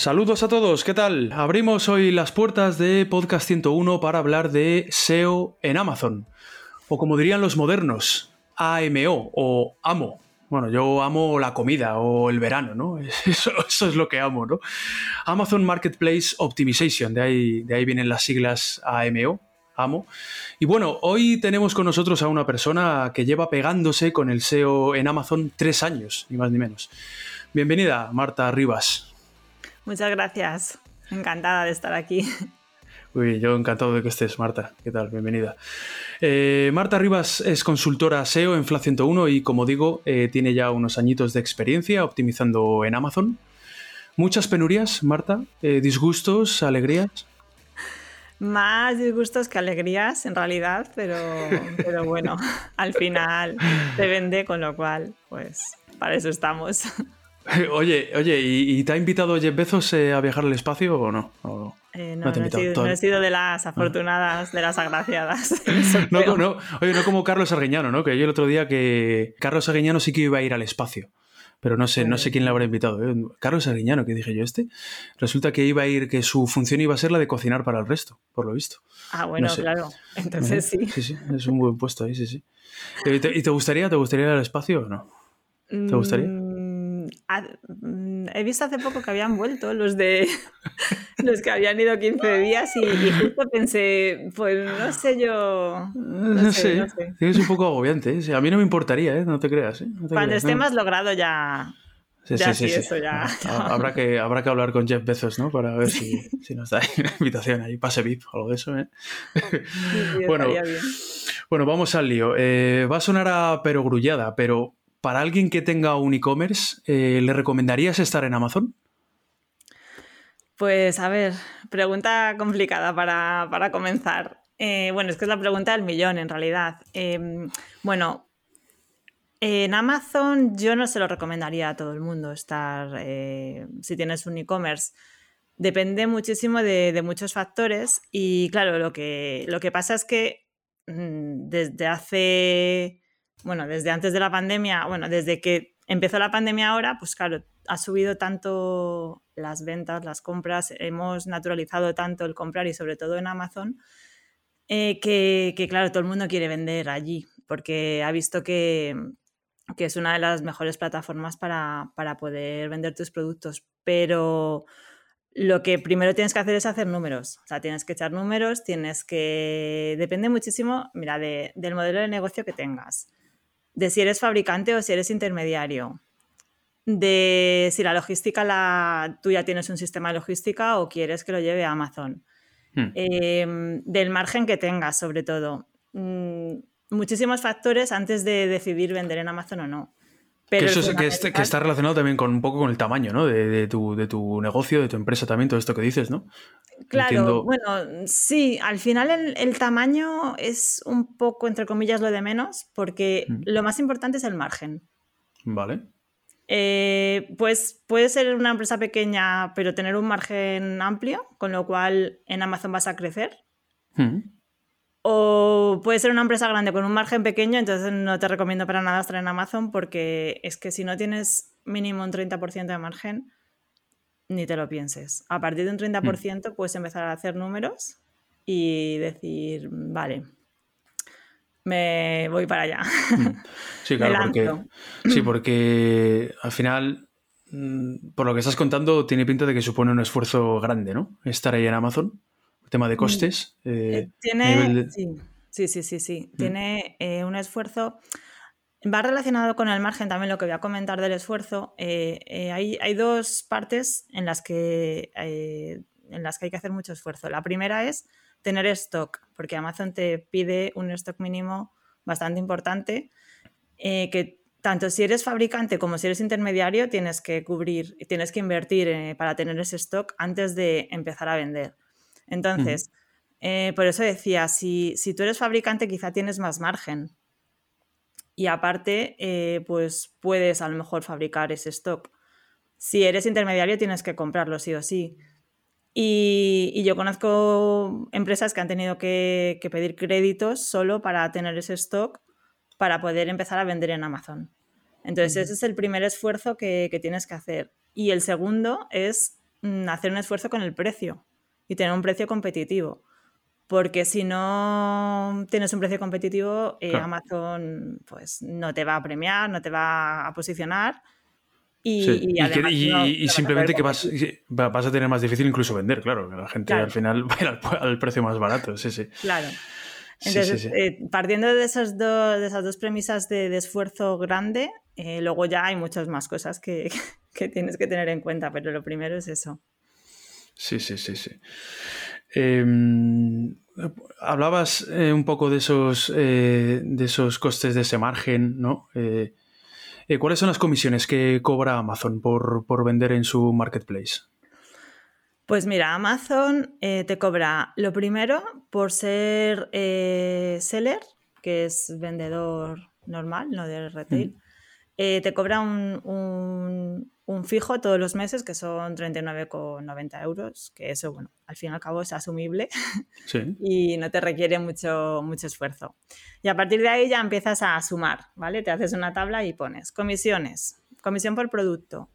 Saludos a todos, ¿qué tal? Abrimos hoy las puertas de Podcast 101 para hablar de SEO en Amazon, o como dirían los modernos, AMO o AMO. Bueno, yo amo la comida o el verano, ¿no? Eso, es lo que amo, ¿no? Amazon Marketplace Optimization, de ahí, de ahí vienen las siglas AMO, AMO. Y bueno, hoy tenemos con nosotros a una persona que lleva pegándose con el SEO en Amazon tres años, ni más ni menos. Bienvenida, Marta Rivas. Muchas gracias. Encantada de estar aquí. Uy, yo encantado de que estés, Marta. ¿Qué tal? Bienvenida. Eh, Marta Rivas es consultora SEO en FLA 101 y, como digo, eh, tiene ya unos añitos de experiencia optimizando en Amazon. Muchas penurias, Marta. Eh, disgustos, alegrías. Más disgustos que alegrías, en realidad, pero, pero bueno, al final se vende, con lo cual, pues para eso estamos. Oye, oye, ¿y, te ha invitado Jeff Bezos eh, a viajar al espacio o no? Eh, no, no, he sido, de las afortunadas, de las agraciadas. no, no, oye, no como Carlos Arguiñano, ¿no? Que yo el otro día que Carlos Arguiñano sí que iba a ir al espacio. Pero no sé, no sé quién le habrá invitado. ¿eh? Carlos Arguiñano, que dije yo este. Resulta que iba a ir, que su función iba a ser la de cocinar para el resto, por lo visto. Ah, bueno, claro. Entonces sí. Sí, sí, es un buen puesto ahí, sí, sí. ¿Y te, gustaría, te gustaría ir al espacio o no? ¿Te gustaría? Mm, he visto hace poco que habían vuelto los de los que habían ido 15 días y, justo pensé, pues no sé yo. No, sé, Es un poco agobiante. ¿eh? a mí no me importaría, ¿eh? no te creas. ¿eh? Cuando esté más logrado ya. Sí, sí, sí, Eso ya, Habrá, que, habrá que hablar con Jeff Bezos, ¿no? Para ver si, si nos da una invitación ahí, pase VIP o algo de eso. ¿eh? bueno, bueno, vamos al lío. va a sonar a perogrullada, pero para alguien que tenga un e-commerce, eh, ¿le recomendarías estar en Amazon? Pues a ver, pregunta complicada para, comenzar. Eh, bueno, es que es la pregunta del millón en realidad. Em, bueno, en Amazon yo no se lo recomendaría a todo el mundo estar, eh, si tienes un e-commerce. Depende muchísimo de, muchos factores y claro, lo que, lo que pasa es que mm, desde hace bueno, desde antes de la pandemia, bueno, desde que empezó la pandemia ahora, pues claro, ha subido tanto las ventas, las compras, hemos naturalizado tanto el comprar y sobre todo en Amazon, eh, que, claro, todo el mundo quiere vender allí porque ha visto que, es una de las mejores plataformas para, para, poder vender tus productos. Pero lo que primero tienes que hacer es hacer números. O sea, tienes que echar números, tienes que... Depende muchísimo, mira, del modelo de negocio que tengas de si eres fabricante o si eres intermediario, de si la logística, la, tú ya tienes un sistema de logística o quieres que lo lleve a Amazon, hmm. em, del margen que tengas sobre todo. Mm, muchísimos factores antes de decidir vender en Amazon o no. Pero que eso que, que, está relacionado también con un poco con el tamaño, ¿no? De, tu, de, tu, negocio, de tu empresa también, todo esto que dices, ¿no? Claro, bueno, sí, al final el, tamaño es un poco, entre comillas, lo de menos, porque mm. lo más importante es el margen. Vale. Eh, pues puede ser una empresa pequeña, pero tener un margen amplio, con lo cual en Amazon vas a crecer. Mm. O puede ser una empresa grande con un margen pequeño, entonces no te recomiendo para nada estar en Amazon porque es que si no tienes mínimo un 30% de margen, ni te lo pienses. A partir de un 30% mm. puedes empezar a hacer números y decir, vale, me voy para allá. Sí, claro, porque, sí, porque al final, mm, por lo que estás contando, tiene pinta de que supone un esfuerzo grande, ¿no? Estar ahí en Amazon, tema de costes. Mm. Eh, tiene, sí, sí, sí, sí, mm. Tiene eh, un esfuerzo. Va relacionado con el margen también lo que voy a comentar del esfuerzo. Eh, hay, hay, dos partes en las, que, en las que hay que hacer mucho esfuerzo. La primera es tener stock, porque Amazon te pide un stock mínimo bastante importante eh, que tanto si eres fabricante como si eres intermediario tienes que cubrir, tienes que invertir eh, para tener ese stock antes de empezar a vender. Entonces, eh, por eso decía, si, si, tú eres fabricante quizá tienes más margen y aparte, pues puedes a lo mejor fabricar ese stock. Si eres intermediario tienes que comprarlo sí o sí. Y, yo conozco empresas que han tenido que, pedir créditos solo para tener ese stock para poder empezar a vender en Amazon. Entonces, ese es el primer esfuerzo que, tienes que hacer. Y el segundo es mm, hacer un esfuerzo con el precio y tener un precio competitivo. Porque si no tienes un precio competitivo, eh, Amazon pues, no te va a premiar, no te va a posicionar y, simplemente que vas, vas, a tener más difícil incluso vender, claro, la gente al final va a ir al, precio más barato, sí, sí. Claro. Entonces, eh, partiendo de esas, dos, de esas dos premisas de, esfuerzo grande, eh, luego ya hay muchas más cosas que, tienes que tener en cuenta, pero lo primero es eso. Sí, sí, sí, sí. Em, hablabas eh, un poco de esos, de esos costes de ese margen, ¿no? Eh, ¿Cuáles son las comisiones que cobra Amazon por, vender en su marketplace? Pues mira, Amazon eh, te cobra lo primero por ser eh, seller, que es vendedor normal, no de retail. te cobra un, un fijo todos los meses, que son 39,90 euros, que eso, bueno, al fin y al cabo es asumible y no te requiere mucho, mucho esfuerzo. Y a partir de ahí ya empiezas a sumar, ¿vale? Te haces una tabla y pones comisiones, comisión por producto.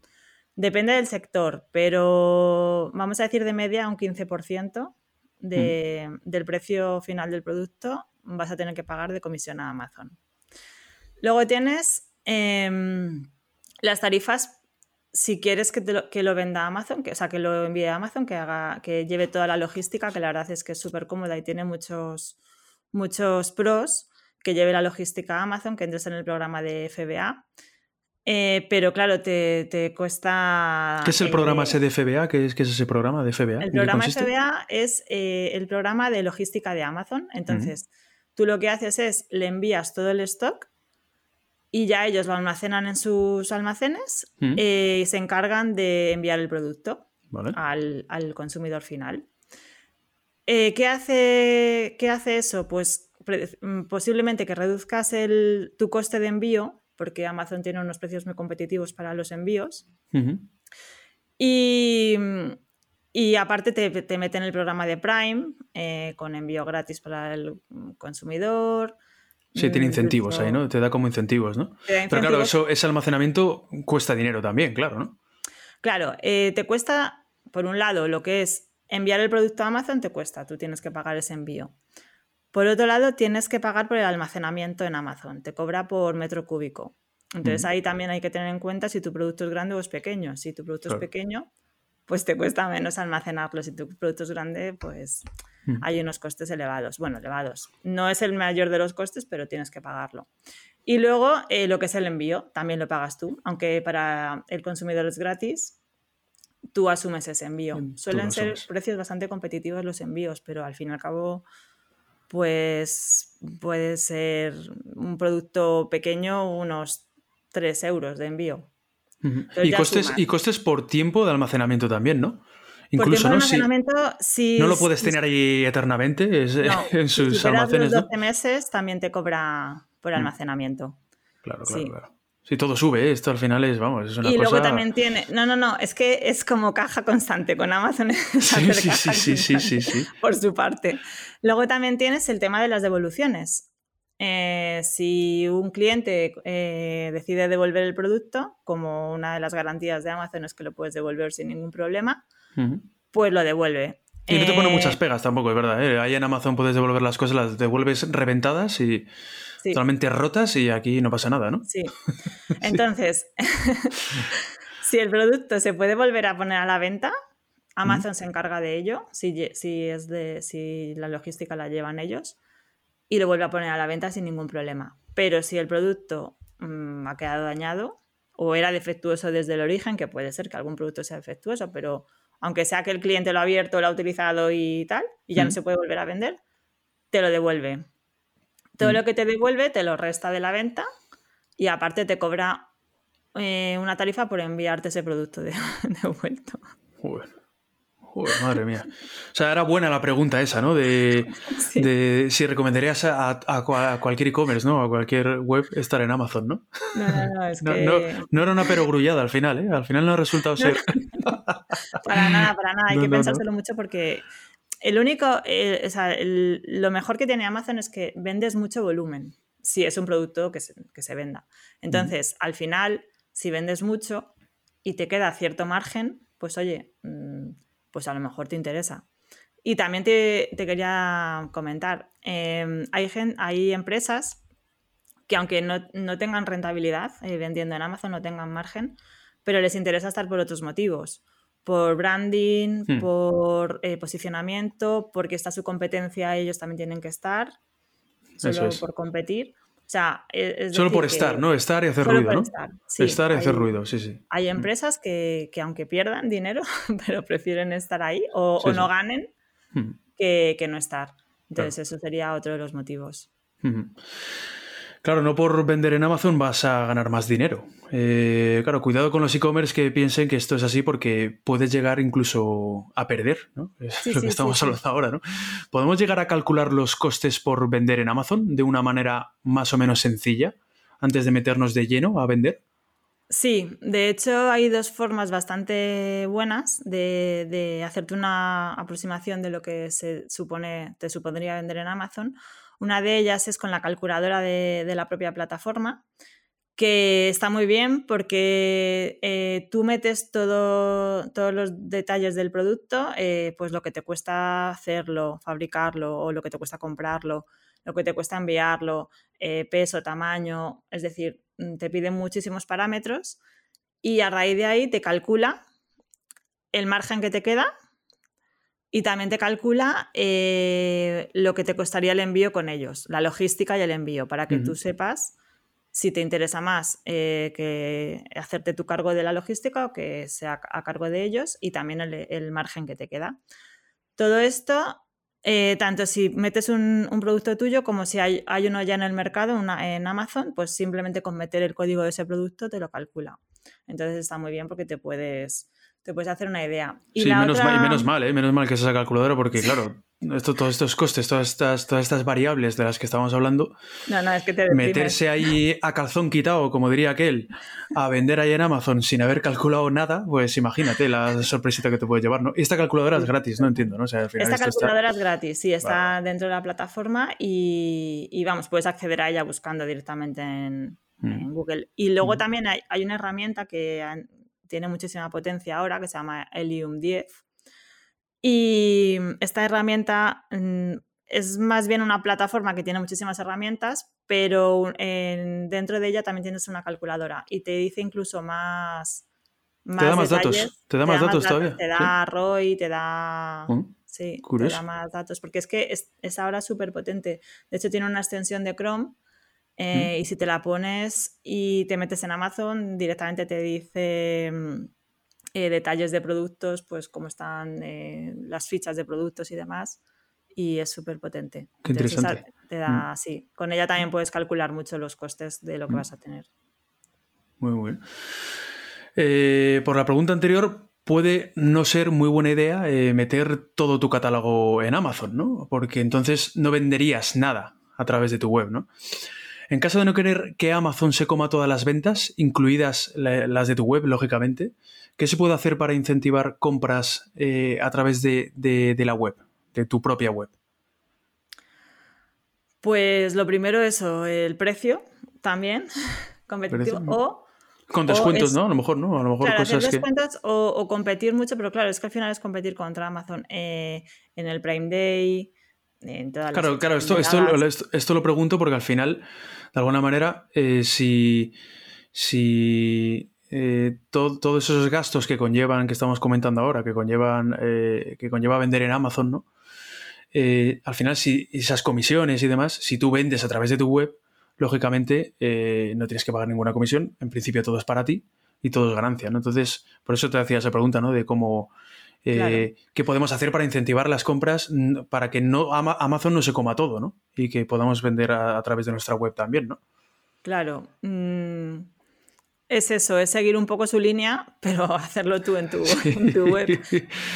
Depende del sector, pero vamos a decir de media un 15% de, mm. del precio final del producto vas a tener que pagar de comisión a Amazon. Luego tienes em, las tarifas si quieres que, lo, que lo venda Amazon, que, o sea, que lo envíe a Amazon, que, haga, que lleve toda la logística, que la verdad es que es súper cómoda y tiene muchos, muchos pros, que lleve la logística a Amazon, que entres en el programa de FBA. Eh, pero claro, te, cuesta... ¿Qué es el programa ese de FBA? ¿Qué es, qué es ese programa de FBA? El programa FBA es eh, el programa de logística de Amazon. Entonces, tú lo que haces es, le envías todo el stock y ya ellos lo almacenan en sus almacenes mm. eh, y se encargan de enviar el producto al, consumidor final. Eh, ¿qué, hace, ¿Qué hace eso? Pues mm, posiblemente que reduzcas el, tu coste de envío, porque Amazon tiene unos precios muy competitivos para los envíos. y, y, aparte te, te meten el programa de Prime eh, con envío gratis para el consumidor. Sí, tiene incentivos ahí, ¿no? Te da como incentivos, ¿no? Pero claro, eso, ese almacenamiento cuesta dinero también, claro, ¿no? Claro, eh, te cuesta, por un lado, lo que es enviar el producto a Amazon, te cuesta, tú tienes que pagar ese envío. Por otro lado, tienes que pagar por el almacenamiento en Amazon, te cobra por metro cúbico. Entonces ahí también hay que tener en cuenta si tu producto es grande o es pequeño. Si tu producto es pequeño, pues te cuesta menos almacenarlo. Si tu producto es grande, pues mm. hay unos costes elevados. Bueno, elevados. No es el mayor de los costes, pero tienes que pagarlo. Y luego eh, lo que es el envío, también lo pagas tú, aunque para el consumidor es gratis, tú asumes ese envío. Suelen ser precios bastante competitivos los envíos, pero al fin y al cabo, pues puede ser un producto pequeño unos 3 euros de envío. Y costes, y costes por tiempo de almacenamiento también, ¿no? Incluso, ¿no? Si, no lo puedes tener ahí eternamente en sus si almacenes. 12 meses también te cobra por mm. almacenamiento. Claro, claro, claro. Si todo sube, ¿eh? esto al final es, vamos, es una y cosa... Y luego también tiene... No, no, no, es que es como caja constante con Amazon. Sí, sí, sí, sí, sí, sí, Por su parte. Luego también tienes el tema de las devoluciones. Eh, si un cliente eh, decide devolver el producto, como una de las garantías de Amazon es que lo puedes devolver sin ningún problema, pues lo devuelve. Y no te pone Eh, muchas pegas tampoco, es verdad. ¿eh? Ahí en Amazon puedes devolver las cosas, las devuelves reventadas y Sí. totalmente rotas y aquí no pasa nada, ¿no? Sí. Entonces, si el producto se puede volver a poner a la venta, Amazon se encarga de ello, si, si, es de, si la logística la llevan ellos, y lo vuelve a poner a la venta sin ningún problema. Pero si el producto mm, ha quedado dañado o era defectuoso desde el origen, que puede ser que algún producto sea defectuoso, pero aunque sea que el cliente lo ha abierto, lo ha utilizado y tal, y ya no se puede volver a vender, te lo devuelve. Todo Mm. lo que te devuelve te lo resta de la venta y aparte te cobra eh, una tarifa por enviarte ese producto de, devuelto. Joder. Joder, madre mía. O sea, era buena la pregunta esa, ¿no? De, Sí. de si recomendarías a, a- a cua- a cualquier e-commerce, ¿no? A cualquier web estar en Amazon, ¿no? No, no, no, es No, que no- no era una perogrullada al final, ¿eh? Al final no ha resultado ser. para nada, para nada. Hay que pensárselo mucho porque el único, eh, o sea, el- lo mejor que tiene Amazon es que vendes mucho volumen, si es un producto que se, que se venda. Entonces, al final, si vendes mucho y te queda cierto margen, pues oye, mm, pues a lo mejor te interesa. Y también te, te quería comentar, eh, hay, gen- hay empresas que aunque no, no tengan rentabilidad eh, vendiendo en Amazon, no tengan margen, pero les interesa estar por otros motivos. Por branding, Hmm. por eh, posicionamiento, porque está su competencia, ellos también tienen que estar, Eso solo es. por competir. O sea, e- es Solo por estar, ¿no? Estar y hacer solo ruido, por ¿no? estar, sí. estar y hacer ruido, sí, sí. Hay empresas que, que aunque pierdan dinero, pero prefieren estar ahí o, Sí, o no sí. ganen que, que no estar. Entonces, eso sería otro de los motivos. Claro, no por vender en Amazon vas a ganar más dinero. Eh, claro, cuidado con los e-commerce que piensen que esto es así porque puedes llegar incluso a perder, ¿no? Es Sí, lo sí, que estamos sí. hablando ahora, ¿no? ¿Podemos llegar a calcular los costes por vender en Amazon de una manera más o menos sencilla antes de meternos de lleno a vender? Sí, de hecho hay dos formas bastante buenas de, de hacerte una aproximación de lo que se supone, te supondría vender en Amazon. Una de ellas es con la calculadora de, la propia plataforma, que está muy bien porque eh, tú metes todo, todos los detalles del producto, eh, pues lo que te cuesta hacerlo, fabricarlo, o lo que te cuesta comprarlo, lo que te cuesta enviarlo, eh, peso, tamaño, es decir, mm, te piden muchísimos parámetros y a raíz de ahí te calcula el margen que te queda y también te calcula eh, lo que te costaría el envío con ellos, la logística y el envío, para que tú sepas si te interesa más eh, que hacerte tu cargo de la logística o que sea a cargo de ellos y también el, el margen que te queda. Todo esto, eh, tanto si metes un, un producto tuyo como si hay, hay uno ya en el mercado, una- en Amazon, pues simplemente con meter el código de ese producto te lo calcula. Entonces está muy bien porque te puedes, te puedes hacer una idea. Y sí, la menos, mal, y menos mal, ¿eh? Menos mal que es esa calculadora porque, claro, esto, todos estos costes, todas estas, todas estas variables de las que estábamos hablando, No, no, es que te meterse ahí a calzón quitado, como diría aquel, a vender ahí en Amazon sin haber calculado nada, pues imagínate la sorpresita que te puede llevar, ¿no? Y esta calculadora es gratis, no entiendo, ¿no? O sea, al final Esta está- calculadora es gratis, sí, está Vale. dentro de la plataforma y, y, vamos, puedes acceder a ella buscando directamente en, Mm. en Google. Y luego Mm. también hay, hay una herramienta que han- tiene muchísima potencia ahora que se llama Helium 10. Y esta herramienta mm, es más bien una plataforma que tiene muchísimas herramientas, pero en- dentro de ella también tienes una calculadora y te dice incluso más. da más datos, te da más datos todavía, Te da ROI, te da. Mm. Sí, te da más datos, porque es que es, es ahora súper potente. De hecho, tiene una extensión de Chrome eh, y si te la pones y te metes en Amazon, directamente te dice mm, eh, detalles de productos, pues cómo están eh, las fichas de productos y demás. Y es súper potente. Qué Entonces, interesante. Mm. te da, sí. Con ella también puedes calcular mucho los costes de lo que vas a tener. Muy bien. Eh, por la pregunta anterior, puede no ser muy buena idea eh, meter todo tu catálogo en Amazon, ¿no? Porque entonces no venderías nada a través de tu web, ¿no? En caso de no querer que Amazon se coma todas las ventas, incluidas la- las de tu web, lógicamente, ¿qué se puede hacer para incentivar compras eh, a través de, de- de la web, de tu propia web? Pues lo primero eso, el precio también competitivo Precio. o Con descuentos, es- ¿no? A lo mejor, ¿no? A lo mejor Claro, hacer cosas que. descuentos o, o competir mucho, pero claro, es que al final es competir contra Amazon eh, en el Prime Day, en todas las Claro, claro, esto, esto, esto, esto lo pregunto porque al final, de alguna manera, eh, si, si eh, to- todos esos gastos que conllevan, que estamos comentando ahora, que conllevan, eh, que conlleva vender en Amazon, ¿no? Al final, si esas comisiones y demás, si tú vendes a través de tu web, lógicamente no tienes que pagar ninguna comisión. En principio todo es para ti y todo es ganancia, ¿no? Entonces, por eso te hacía esa pregunta, ¿no? De cómo, eh, Claro. qué podemos hacer para incentivar las compras para que no Ama- Amazon no se coma todo, ¿no? Y que podamos vender a, a través de nuestra web también, ¿no? Claro. mm, es eso, es seguir un poco su línea, pero hacerlo tú en tu, en tu web.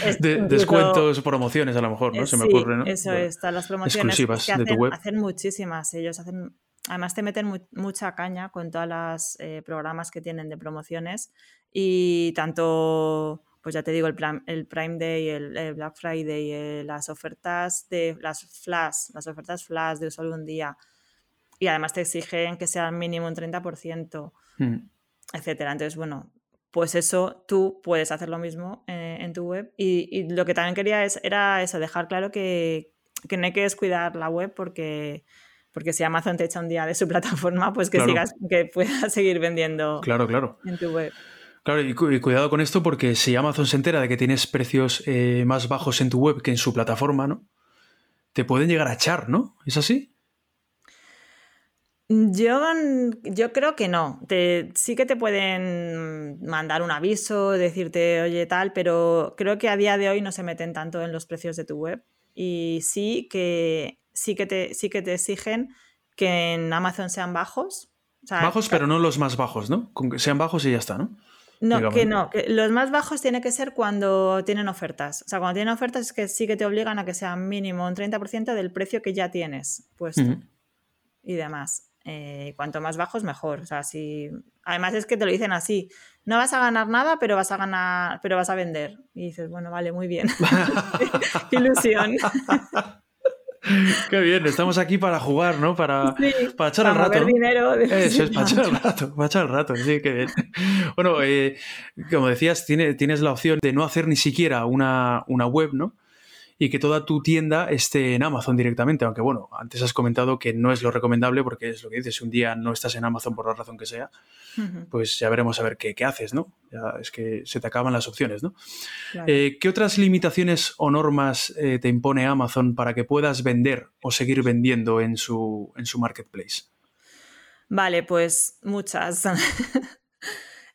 Es De- descuentos, promociones a lo mejor, ¿no? Eh, Se me sí, ocurre, ¿no? Eso Bueno, es, están las promociones exclusivas que de tu hacen, web. hacen muchísimas. Ellos hacen, además te meten mu- mucha caña con todos los programas que tienen de promociones y tanto, pues ya te digo, el, plan- el Prime Day, el, el Black Friday, eh, las ofertas de las flash, las ofertas flash de solo un día. Y además te exigen que sea mínimo un 30% mm. etcétera. Entonces, bueno, pues eso tú puedes hacer lo mismo eh, en tu web. Y, y lo que también quería es, era eso, dejar claro que, que no hay que descuidar la web porque, porque si Amazon te echa un día de su plataforma, pues que Claro. sigas, que puedas seguir vendiendo Claro, claro. en tu web. Claro, y, cu- y cuidado con esto porque si Amazon se entera de que tienes precios eh, más bajos en tu web que en su plataforma, ¿no? Te pueden llegar a echar, ¿no? ¿Es así? Yo, yo creo que no. Te, sí que te pueden mandar un aviso, decirte, oye, tal, pero creo que a día de hoy no se meten tanto en los precios de tu web. Y sí que, sí que, te, sí que te exigen que en Amazon sean bajos. O sea, Bajos, pero no los más bajos, ¿no? Con que sean bajos y ya está, ¿no? No, digamos. que no, que los más bajos tiene que ser cuando tienen ofertas. O sea, cuando tienen ofertas es que sí que te obligan a que sea mínimo un 30% del precio que ya tienes puesto y demás. Eh, cuanto más bajos, mejor. O sea, si... Además es que te lo dicen así. No vas a ganar nada, pero vas a ganar, pero vas a vender. Y dices, bueno, vale, muy bien. Ilusión. Qué bien, estamos aquí para jugar, ¿no? Para, Sí, para echar para el rato. dinero de- Eso es, para echar el rato, para echar el rato, sí, qué bien. Bueno, eh, como decías, tiene- tienes la opción de no hacer ni siquiera una, una web, ¿no? Y que toda tu tienda esté en Amazon directamente, aunque bueno, antes has comentado que no es lo recomendable porque es lo que dices, si un día no estás en Amazon por la razón que sea, pues ya veremos a ver qué, qué haces, ¿no? Ya es que se te acaban las opciones, ¿no? claro. Eh, ¿Qué otras limitaciones o normas eh, te impone Amazon para que puedas vender o seguir vendiendo en su, en su marketplace? Vale, pues muchas.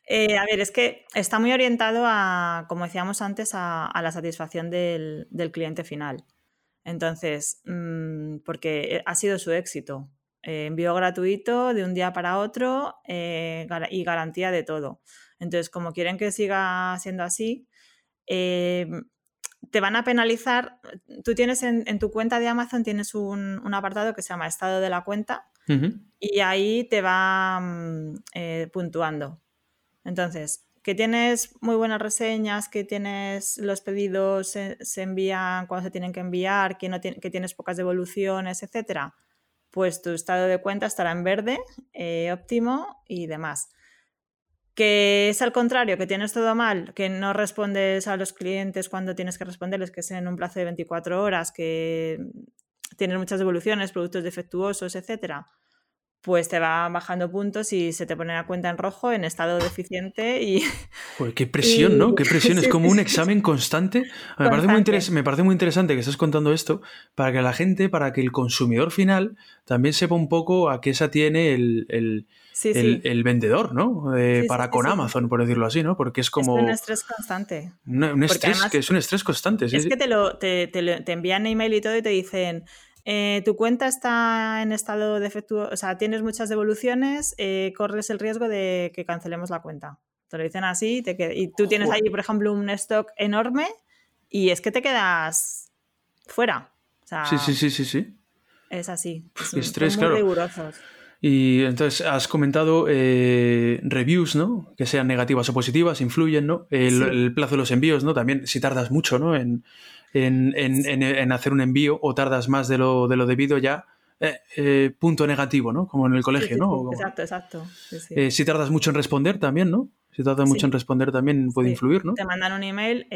Eh, a ver, es que está muy orientado a, como decíamos antes, a, a la satisfacción del, del cliente final. Entonces, mm, porque ha sido su éxito. Eh, envío gratuito de un día para otro eh, y garantía de todo. Entonces, como quieren que siga siendo así, eh, te van a penalizar. Tú tienes en, en tu cuenta de Amazon tienes un, un apartado que se llama estado de la cuenta y ahí te va mm, eh, puntuando. Entonces, que tienes muy buenas reseñas, que tienes los pedidos se, se envían cuando se tienen que enviar, que, no ti- que tienes pocas devoluciones, etcétera, pues tu estado de cuenta estará en verde, eh, óptimo y demás. Que es al contrario, que tienes todo mal, que no respondes a los clientes cuando tienes que responderles, que es en un plazo de 24 horas, que tienes muchas devoluciones, productos defectuosos, etcétera, pues te va bajando puntos y se te pone la cuenta en rojo, en estado deficiente y Joder, qué presión, Y- ¿no? Qué presión. Es como un examen constante. Me parece, muy Constante. interes- me parece muy interesante que estés contando esto para que la gente, para que el consumidor final también sepa un poco a qué se atiene el, el- sí, el- sí. el vendedor, ¿no? Eh, Sí, para con. Amazon, por decirlo así, ¿no? Porque es Es como un estrés constante. un, estrés, además- que es un estrés constante. sí, es que te, lo, te, te te envían email y todo y te dicen, eh, tu cuenta está en estado defectuoso, o sea, tienes muchas devoluciones, eh, corres el riesgo de que cancelemos la cuenta. Te lo dicen así te qued- y tú tienes ahí, por ejemplo, un stock enorme y es que te quedas fuera. O sea, Sí, sí, sí, sí, sí. es así. Estrés, son muy claro. rigurosos. Y entonces has comentado eh, reviews, ¿no? Que sean negativas o positivas, influyen, ¿no? El, Sí. el plazo de los envíos, ¿no? También si tardas mucho, ¿no? En, en- en- en- en hacer un envío o tardas más de lo, de lo debido ya, eh, eh, punto negativo, ¿no? Como en el colegio, Sí, sí, ¿no? como- Exacto, exacto. Sí. Eh, si tardas mucho en responder también, ¿no? Si tardas mucho en responder también puede influir, ¿no? Te mandan un email,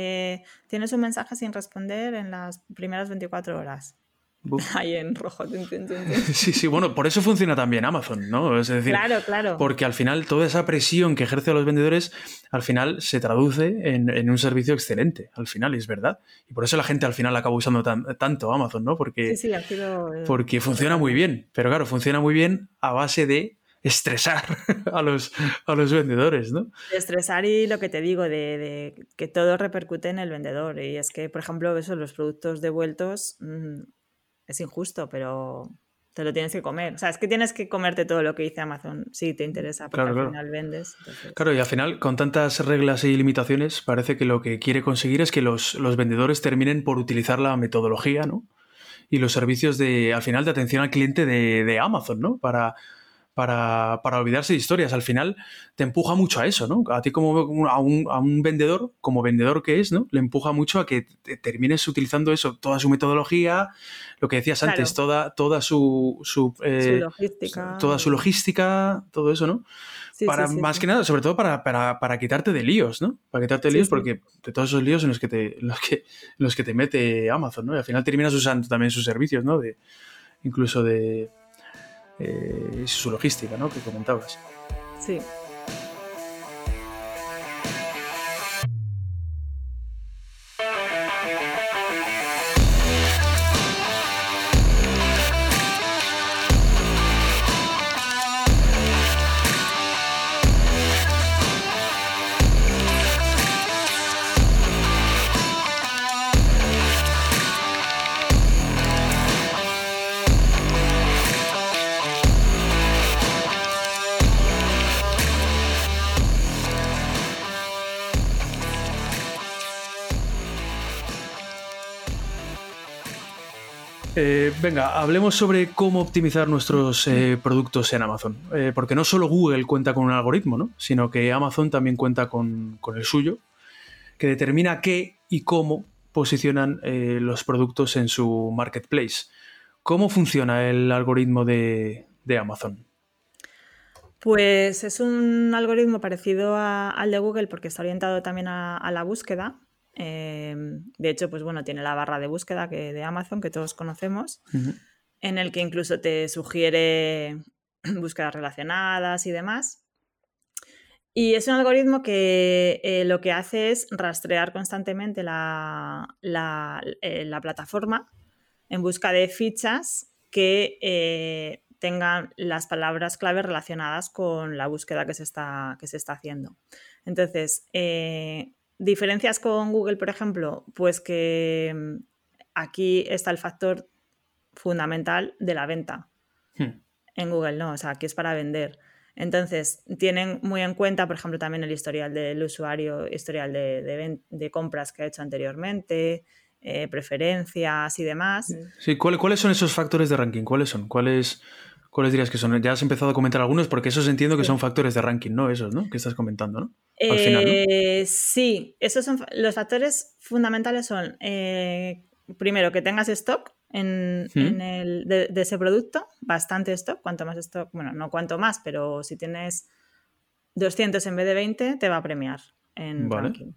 tienes un mensaje sin responder en las primeras 24 horas. Buf. Ahí en rojo. Sí, sí, bueno, por eso funciona también Amazon, ¿no? Es decir, Claro, claro. porque al final toda esa presión que ejerce a los vendedores, al final se traduce en, en un servicio excelente, al final, y es verdad. Y por eso la gente al final acaba usando tan- tanto Amazon, ¿no? Porque, Sí, sí, sido. eh, porque funciona muy bien, pero claro, funciona muy bien a base de estresar a los, a los vendedores, ¿no? de estresar y lo que te digo, de, de que todo repercute en el vendedor. Y es que, por ejemplo, eso, los productos devueltos mm, es injusto, pero te lo tienes que comer. O sea, es que tienes que comerte todo lo que dice Amazon si te interesa, porque Claro, al claro. final vendes. entonces- Claro, y al final, con tantas reglas y limitaciones, parece que lo que quiere conseguir es que los, los vendedores terminen por utilizar la metodología, ¿no? Y los servicios de, al final, de atención al cliente de, de Amazon, ¿no? Para, para, para olvidarse de historias. Al final te empuja mucho a eso, ¿no? A ti como a un, a un vendedor, como vendedor que es, ¿no? Le empuja mucho a que te- termines utilizando eso, toda su metodología, lo que decías Claro. antes, toda, toda su, su, Su eh, logística. toda su logística, todo eso, ¿no? Sí, para sí, sí, más que nada, sobre todo para, para, para quitarte de líos, ¿no? Para quitarte de líos porque de todos esos líos en los que te, los que, en los que te mete Amazon, ¿no? Y al final terminas usando también sus servicios, ¿no? De, incluso de eh, su logística, ¿no? Que comentabas. Sí. Eh, venga, hablemos sobre cómo optimizar nuestros eh, productos en Amazon. Eh, porque no solo Google cuenta con un algoritmo, ¿no? Sino que Amazon también cuenta con, el suyo, que determina qué y cómo posicionan los productos en su marketplace. ¿Cómo funciona el algoritmo de, Amazon? Pues es un algoritmo parecido al de Google porque está orientado también a la búsqueda. Eh, de hecho, pues bueno, tiene la barra de búsqueda que, de Amazon que todos conocemos, en el que incluso te sugiere búsquedas relacionadas y demás. Y es un algoritmo que eh, lo que hace es rastrear constantemente la, la- eh, la plataforma en busca de fichas que eh, tengan las palabras clave relacionadas con la búsqueda que se está, que se está haciendo. Entonces, diferencias con Google, por ejemplo, pues que mm, aquí está el factor fundamental de la venta. Hmm. En Google no, o sea, aquí es para vender. Entonces, tienen muy en cuenta, por ejemplo, también el historial del usuario, historial de, de compras que ha hecho anteriormente, eh, preferencias y demás. Sí, ¿cuál- ¿cuáles son esos factores de ranking? ¿Cuáles son? ¿Cuáles, ¿Cuáles dirías que son? Ya has empezado a comentar algunos porque esos entiendo que Sí. son factores de ranking, ¿no? Esos, ¿no? Que estás comentando, ¿no? Al final, ¿no? Eh, Sí, esos son los factores fundamentales son eh, primero que tengas stock en, Mm. en el- de, de ese producto, bastante stock, cuanto más stock, bueno, no cuanto más, pero si tienes 200 en vez de 20, te va a premiar en Vale. ranking.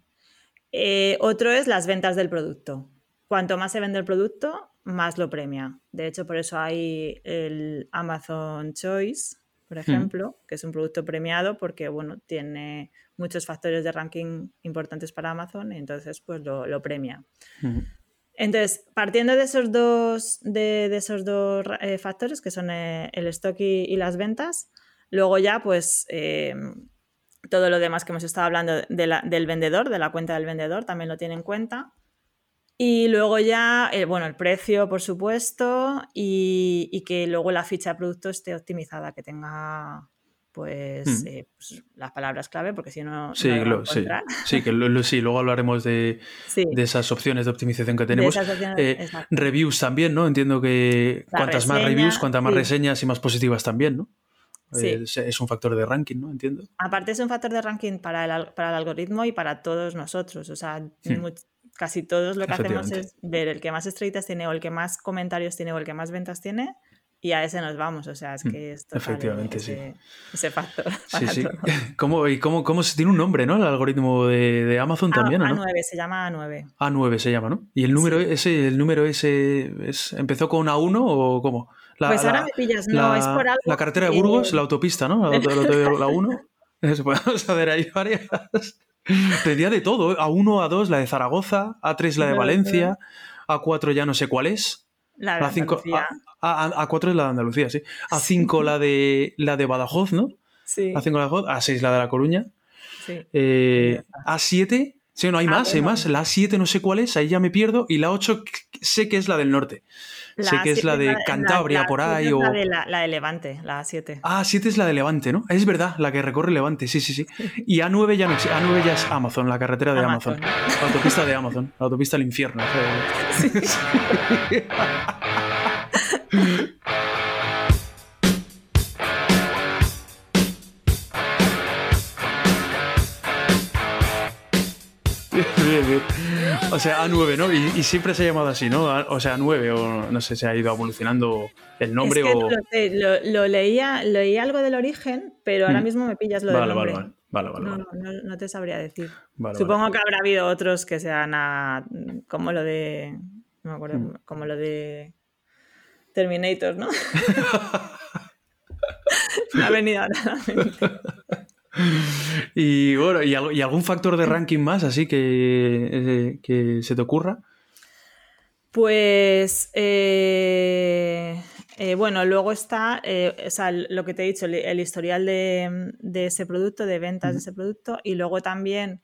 Eh, otro es las ventas del producto. Cuanto más se vende el producto, más lo premia. De hecho, por eso hay el Amazon Choice, por ejemplo, que es un producto premiado porque, bueno, tiene muchos factores de ranking importantes para Amazon y entonces, pues lo, lo premia. Ujú. Entonces, partiendo de esos dos, de, de esos dos eh, factores, que son eh, el stock y, y las ventas, luego ya, pues, eh, todo lo demás que hemos estado hablando de la- del vendedor, de la cuenta del vendedor, también lo tiene en cuenta. Y luego ya, eh, bueno, el precio, por supuesto, y, y que luego la ficha de producto esté optimizada, que tenga, pues, Mm. eh, pues, las palabras clave, porque si no, Sí, no lo sí. Sí, que lo- lo- sí, luego hablaremos de, Sí, de esas opciones de optimización que tenemos. Eh, reviews también, ¿no? Entiendo que La cuantas más reviews, cuantas más reseñas y más positivas también, ¿no? Sí. Es, es un factor de ranking, ¿no? Entiendo. Aparte es un factor de ranking para el, para el algoritmo y para todos nosotros. O sea, Hmm. much- casi todos lo que hacemos es ver el que más estrellitas tiene o el que más comentarios tiene o el que más ventas tiene y a ese nos vamos. O sea, es que esto Efectivamente, ese, ese factor. Sí, para sí. ¿Cómo, y cómo, cómo se tiene un nombre, ¿no? El algoritmo de, de Amazon A- también, ¿o ¿no? A9, se llama A9. A9 se llama, ¿no? ¿Y el número ese, el número ese es- empezó con A1 o cómo? La, Pues ahora la- me pillas, no, la- es por algo. La carretera de Burgos, la autopista, ¿no? La, la, la 1. Podemos hacer ahí varias. Tenía de todo, ¿eh? A1, A2, la de Zaragoza, A3 la de Valencia, A4 ya no sé cuál es. La de A5, Andalucía. A, A- A4 es la de Andalucía, sí. A5 la de la de Badajoz, ¿no? Sí, A5 la de Badajoz, A6 la de La Coruña. sí. Eh, A7, sí, no hay Ah, más, hay bueno. más. La A7 no sé cuál es, ahí ya me pierdo. Y la 8 sé que es la del norte. sé que es la de la- Cantabria la por ahí o... La de, la, de Levante, la A7. Ah, 7 es la de Levante, ¿no? Es verdad, la que recorre Levante, sí, sí, sí. Y A9 ya no existe, A9 ya es Amazon, la carretera de Amazon. Amazon. La autopista de Amazon, la autopista al infierno. Bien, bien. O sea, A9, ¿no? Y, y siempre se ha llamado así, ¿no? O sea, A9, o no sé si ha ido evolucionando el nombre es que o. no lo, sé, lo, lo leía, leí algo del origen, pero ahora Mm. mismo me pillas lo Vale, del nombre. vale. Vale, vale, no, vale. no, no- no te sabría decir. Supongo que habrá habido otros que sean a- como lo de. No me acuerdo, Mm. como lo de Terminator, ¿no? me ha venido ahora. Y bueno, ¿y, al- y algún factor de ranking más así que, eh, que se te ocurra? Pues eh, eh, bueno, luego está eh, o sea, lo que te he dicho, el, el historial de, de ese producto, de ventas de ese producto, y luego también,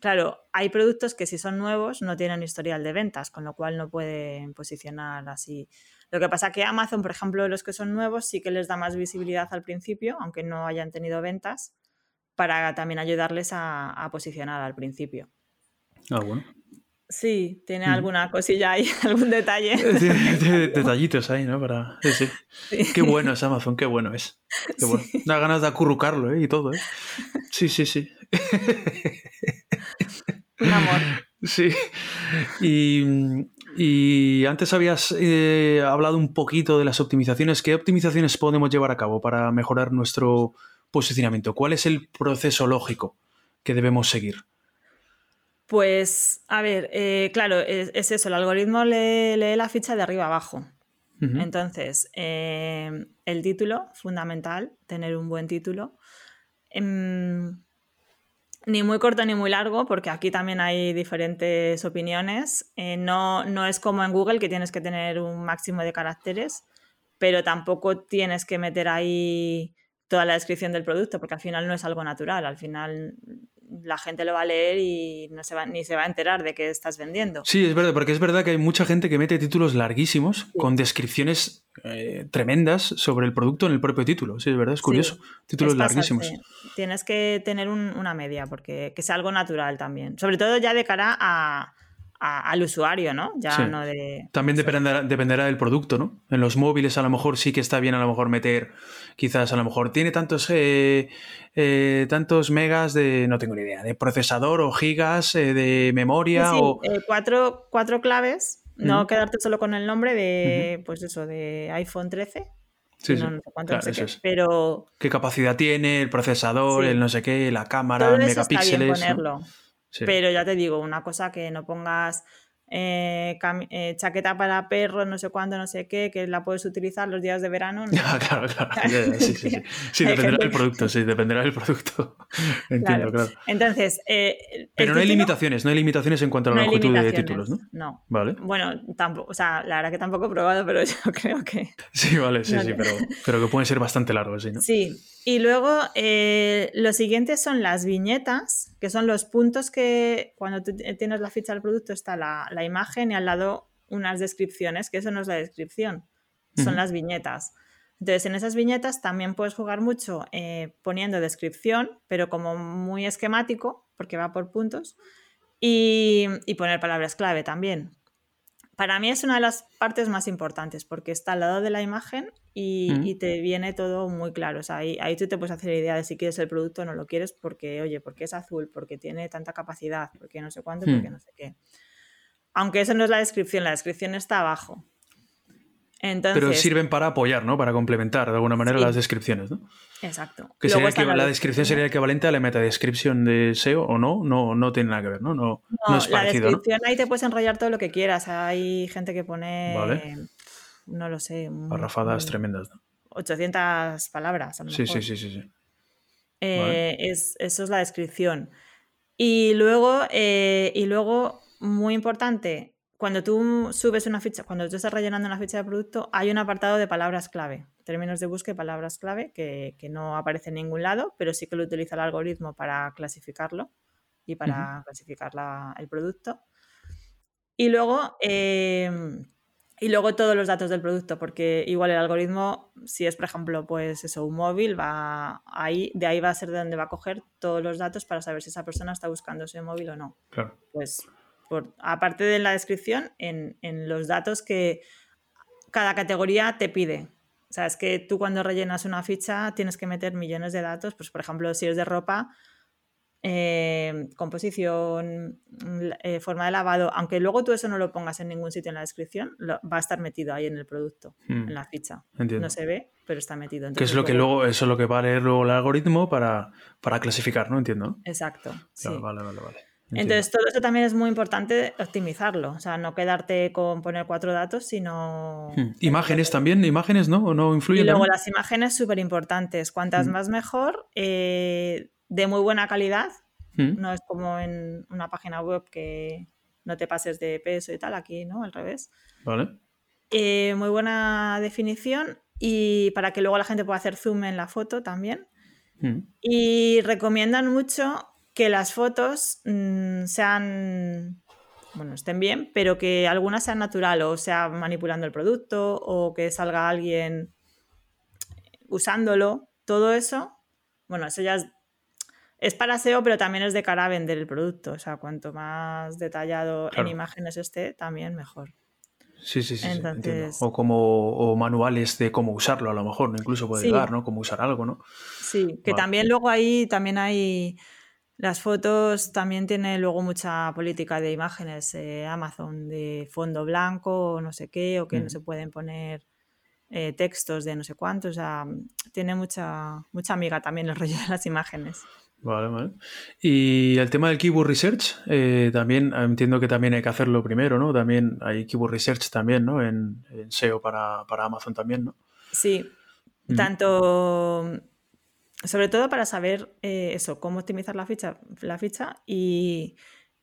claro, hay productos que si son nuevos no tienen historial de ventas, con lo cual no pueden posicionar así. Lo que pasa que Amazon, por ejemplo, los que son nuevos sí que les da más visibilidad al principio, aunque no hayan tenido ventas, para también ayudarles a- a posicionar al principio. Ah, bueno. Sí, tiene Mm. alguna cosilla ahí, algún detalle. Tiene detallitos ahí, ¿no? Para... Sí, sí. Qué bueno es Amazon, qué bueno es. Qué bueno. Da ganas de acurrucarlo, ¿eh? Y todo, ¿eh? Sí, sí, sí. Un amor. Sí. Y, y antes habías eh, hablado un poquito de las optimizaciones. ¿Qué optimizaciones podemos llevar a cabo para mejorar nuestro posicionamiento? ¿Cuál es el proceso lógico que debemos seguir? Pues, a ver, eh, claro, es, es eso, el algoritmo lee, lee la ficha de arriba abajo. Entonces, eh, el título, fundamental, tener un buen título. Em, ni muy corto ni muy largo, porque aquí también hay diferentes opiniones. Eh, no, no es como en Google que tienes que tener un máximo de caracteres, pero tampoco tienes que meter ahí toda la descripción del producto, porque al final no es algo natural. Al final la gente lo va a leer y no se va, ni se va a enterar de qué estás vendiendo. Sí, es verdad, porque es verdad que hay mucha gente que mete títulos larguísimos con descripciones eh, tremendas sobre el producto en el propio título. Sí, es verdad, es curioso. Títulos Es larguísimos. Tienes que tener un- una media, porque que sea algo natural también. Sobre todo ya de cara a- a- al usuario, ¿no? Ya Sí. no de. También dependerá, dependerá del producto, ¿no? En los móviles a lo mejor sí que está bien a lo mejor meter, quizás a lo mejor tiene tantos, eh, eh, tantos megas de, no tengo ni idea, de procesador o gigas eh, de memoria Sí, o... cuatro, cuatro claves, no quedarte solo con el nombre de, pues eso, de iPhone 13. Sí, no, sí, no sé cuánto, claro, no sé eso qué, es. pero ¿Qué capacidad tiene el procesador, Sí. el no sé qué, la cámara, todo está bien megapíxeles? ¿no? ponerlo. Pero ya te digo, una cosa que no pongas eh, eh, chaqueta para perros, no sé cuándo, no sé qué, que la puedes utilizar los días de verano. no. Claro, claro. sí, sí, sí. Sí, dependerá del producto, sí, dependerá del producto. Entiendo, Claro. claro. Entonces, eh, Pero no hay limitaciones, no hay limitaciones en cuanto a la no longitud de títulos, ¿no? No. Vale. Bueno, tampoco, o sea, la verdad que tampoco he probado, pero yo creo que Sí, vale, sí, sí, pero, pero que pueden ser bastante largos, sí, ¿no? sí. Y luego eh, lo siguiente son las viñetas, que son los puntos que cuando tú tienes la ficha del producto está la, la imagen y al lado unas descripciones, que eso no es la descripción, son las viñetas. Entonces, en esas viñetas también puedes jugar mucho eh, poniendo descripción, pero como muy esquemático, porque va por puntos, y, y poner palabras clave también. Para mí es una de las partes más importantes, porque está al lado de la imagen y, Mm. y te viene todo muy claro. O sea, ahí, ahí tú te puedes hacer idea de si quieres el producto o no lo quieres, porque, oye, porque es azul, porque tiene tanta capacidad, porque no sé cuánto, Mm. porque no sé qué. Aunque eso no es la descripción, la descripción está abajo. Entonces, Pero sirven para apoyar, ¿no? Para complementar de alguna manera Sí. las descripciones, ¿no? exacto. Que sería las la descripción sería equivalente a la metadescripción de SEO o no, no, no tiene nada que ver, ¿no? No, no, No, es la parecido, ¿no? descripción ahí te puedes enrollar todo lo que quieras. Hay gente que pone, Vale. no lo sé, Parrafadas tremendas, ¿no? 800 palabras. A lo Sí, mejor. sí, sí, sí, sí. Eh, es, eso es la descripción. Y luego, eh, y luego, muy importante, cuando tú subes una ficha, cuando tú estás rellenando una ficha de producto, hay un apartado de palabras clave, términos de búsqueda y palabras clave, que, que no aparece en ningún lado, pero sí que lo utiliza el algoritmo para clasificarlo y para clasificar la- el producto. Y luego, eh, y luego todos los datos del producto, porque igual el algoritmo, si es por ejemplo, pues eso, un móvil, va ahí, de ahí va a ser de donde va a coger todos los datos para saber si esa persona está buscando ese móvil o no. Claro. Pues por, aparte de la descripción, en, en los datos que cada categoría te pide. O sea, es que tú cuando rellenas una ficha tienes que meter millones de datos. Pues, por ejemplo, si es de ropa, eh, composición, eh, forma de lavado, aunque luego tú eso no lo pongas en ningún sitio en la descripción, lo- va a estar metido ahí en el producto, Mm, en la ficha. Entiendo. No se ve, pero está metido. Que es lo que luego, eso es lo que va a leer luego el algoritmo para, para clasificar, ¿no? Entiendo. Exacto. sí. Vale, vale, vale. Entiendo. Entonces, todo eso también es muy importante optimizarlo. O sea, no quedarte con poner cuatro datos, sino. Hmm. Imágenes también, imágenes, ¿no? ¿O no Y influyen? luego también? las imágenes súper importantes. Cuantas Mm. más mejor, eh, de muy buena calidad. Hmm. No es como en una página web que no te pases de peso y tal, aquí, ¿no? Al revés. Vale. Eh, muy buena definición y para que luego la gente pueda hacer zoom en la foto también. Hmm. Y recomiendan mucho que las fotos mm, sean, bueno, estén bien, pero que algunas sean natural o sea manipulando el producto o que salga alguien usándolo. Todo eso, bueno, eso ya es, es para SEO, pero también es de cara a vender el producto. O sea, cuanto más detallado Claro. en imágenes esté, también mejor. Sí, sí, sí. Entonces- O como o manuales de cómo usarlo, a lo mejor, ¿no? incluso puede Sí. dar, ¿no? Cómo usar algo, ¿no? Sí, que Vale. también luego ahí también hay las fotos también tiene luego mucha política de imágenes eh, Amazon de fondo blanco o no sé qué o que no se pueden poner eh, textos de no sé cuántos, o sea, tiene mucha mucha amiga también el rollo de las imágenes. Vale, vale. Y el tema del Keyword Research, eh, también eh, entiendo que también hay que hacerlo primero, ¿no? También hay Keyword Research también, ¿no? En, en SEO para, para Amazon también, ¿no? Sí, tanto sobre todo para saber eh, eso, cómo optimizar la ficha, la ficha y,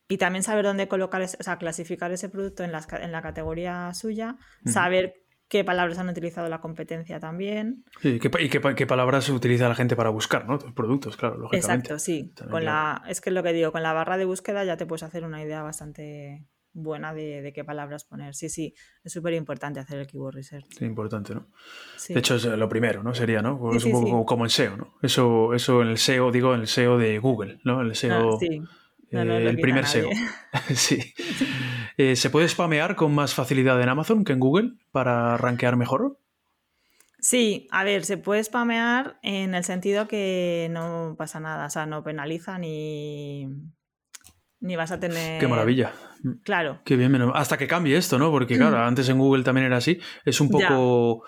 y también saber dónde colocar, ese- o sea, clasificar ese producto en, las en la categoría suya, saber qué palabras han utilizado la competencia también. Sí, ¿qué, pa- ¿Y qué, qué palabras utiliza la gente para buscar, ¿no? Tus productos, claro, lógicamente. Exacto, sí. También, Con claro. la, es que es lo que digo, con la barra de búsqueda ya te puedes hacer una idea bastante buena de, de qué palabras poner. Sí, sí, es súper importante hacer el keyword research. Sí, importante, ¿no? Sí. De hecho, es lo primero, ¿no? Sería, ¿no? Sí, es sí, un poco sí. como- en SEO, ¿no? Eso, eso en el SEO, digo, en el SEO de Google, ¿no? El Ah, SEO, sí. No, no eh, el primer. SEO. sí. Eh, ¿Se puede spamear con más facilidad en Amazon que en Google para rankear mejor? Sí, a ver, se puede spamear en el sentido que no pasa nada, o sea, no penaliza ni, ni vas a tener... Qué maravilla. Claro, Qué bien, menos- hasta que cambie esto, ¿no? Porque claro, antes en Google también era así. Es un Mm. Poco.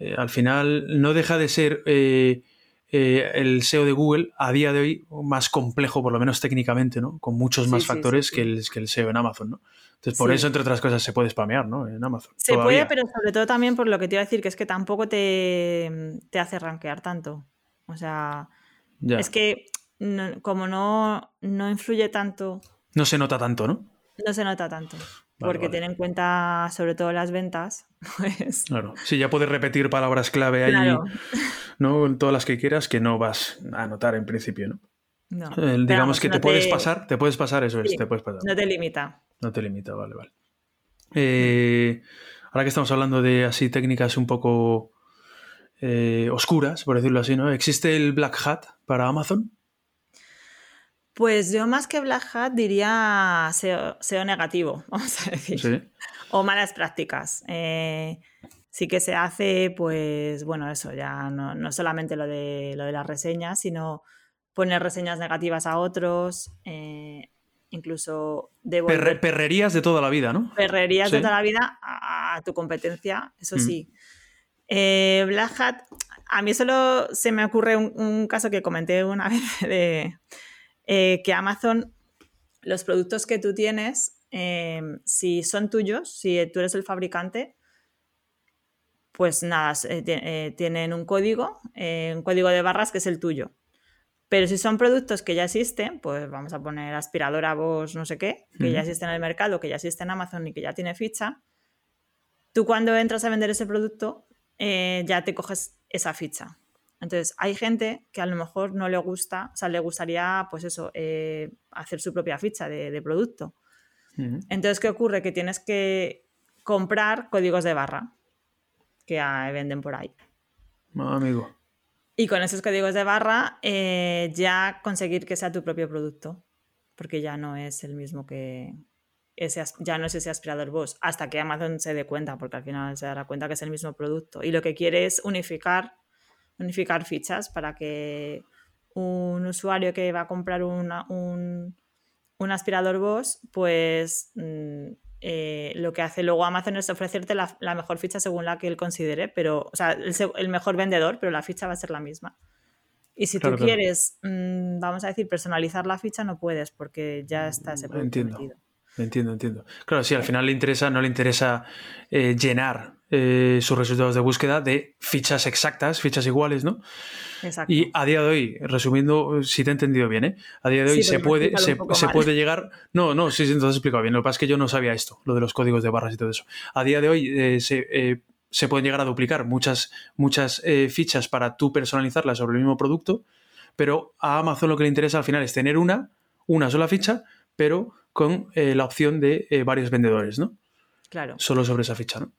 eh, al final, no deja de ser eh, eh, el SEO de Google a día de hoy más complejo, por lo menos técnicamente, ¿no? Con muchos Sí, más sí, factores sí. Que, el, que el SEO en Amazon, ¿no? Entonces, por Sí. eso, entre otras cosas, se puede spamear, ¿no? En Amazon. se Todavía. puede, pero sobre todo también por lo que te iba a decir, que es que tampoco te, te hace rankear tanto. O sea, Ya. es que no- como no, no influye tanto, No se nota tanto, ¿no? no se nota tanto. Vale, porque vale. ten en cuenta sobre todo las ventas, pues... Claro. Sí, ya puedes repetir palabras clave ahí, Claro, ¿no? Todas las que quieras que no vas a notar en principio, ¿no? no. Eh, digamos vamos, que no te puedes pasar, te puedes pasar, eso es, te puedes pasar. No te limita. No te limita, vale, vale. Eh, ahora que estamos hablando de así técnicas un poco eh, oscuras, por decirlo así, ¿no? ¿Existe el Black Hat para Amazon? Pues yo más que Black Hat diría SEO, SEO negativo, vamos a decir. Sí. O malas prácticas. Eh, sí que se hace, pues bueno, eso, ya no, no solamente lo de, lo de las reseñas, sino poner reseñas negativas a otros, eh, incluso devolver Perre- perrerías de toda la vida, ¿no? perrerías Sí. de toda la vida a, a tu competencia, eso sí. Eh, Black Hat, a mí solo se me ocurre un, caso que comenté una vez de eh, que Amazon, los productos que tú tienes, eh, si son tuyos, si tú eres el fabricante, pues nada, tienen un código, un código de barras que es el tuyo. Pero si son productos que ya existen, pues vamos a poner aspiradora vos no sé qué, que ya existe en el mercado, que ya existe en Amazon y que ya tiene ficha, tú cuando entras a vender ese producto eh, ya te coges esa ficha. Entonces, hay gente que a lo mejor no le gusta, o sea, le gustaría, pues eso, eh, hacer su propia ficha de, producto. Entonces, ¿qué ocurre? Que tienes que comprar códigos de barra que venden por ahí. No, amigo. Y con esos códigos de barra eh, ya conseguir que sea tu propio producto, porque ya no es el mismo que ese, ya no es ese aspirador Bosch, hasta que Amazon se dé cuenta, porque al final se dará cuenta que es el mismo producto. Y lo que quiere es unificar, unificar fichas para que un usuario que va a comprar un, un, aspirador Bosch, pues mm, eh, lo que hace luego Amazon es ofrecerte la, mejor ficha según la que él considere, pero, o sea, el, mejor vendedor, pero la ficha va a ser la misma. Y si tú quieres, mm, vamos a decir, personalizar la ficha, no puedes porque ya está ese producto entiendo, Entiendo, entiendo. Claro, sí, al final le interesa, no le interesa eh, llenar eh, sus resultados de búsqueda de fichas exactas, fichas iguales, ¿no? Exacto. Y a día de hoy, resumiendo, si te he entendido bien, ¿eh? A día de hoy se puede, se, puede llegar. No, no, sí, sí, entonces he explicado bien. Lo que pasa es que yo no sabía esto, lo de los códigos de barras y todo eso. A día de hoy eh, se, se, pueden llegar a duplicar muchas, muchas fichas para tú personalizarlas sobre el mismo producto, pero a Amazon lo que le interesa al final es tener una, una sola ficha, pero con la opción de varios vendedores, ¿no? Claro. Solo sobre esa ficha, ¿no?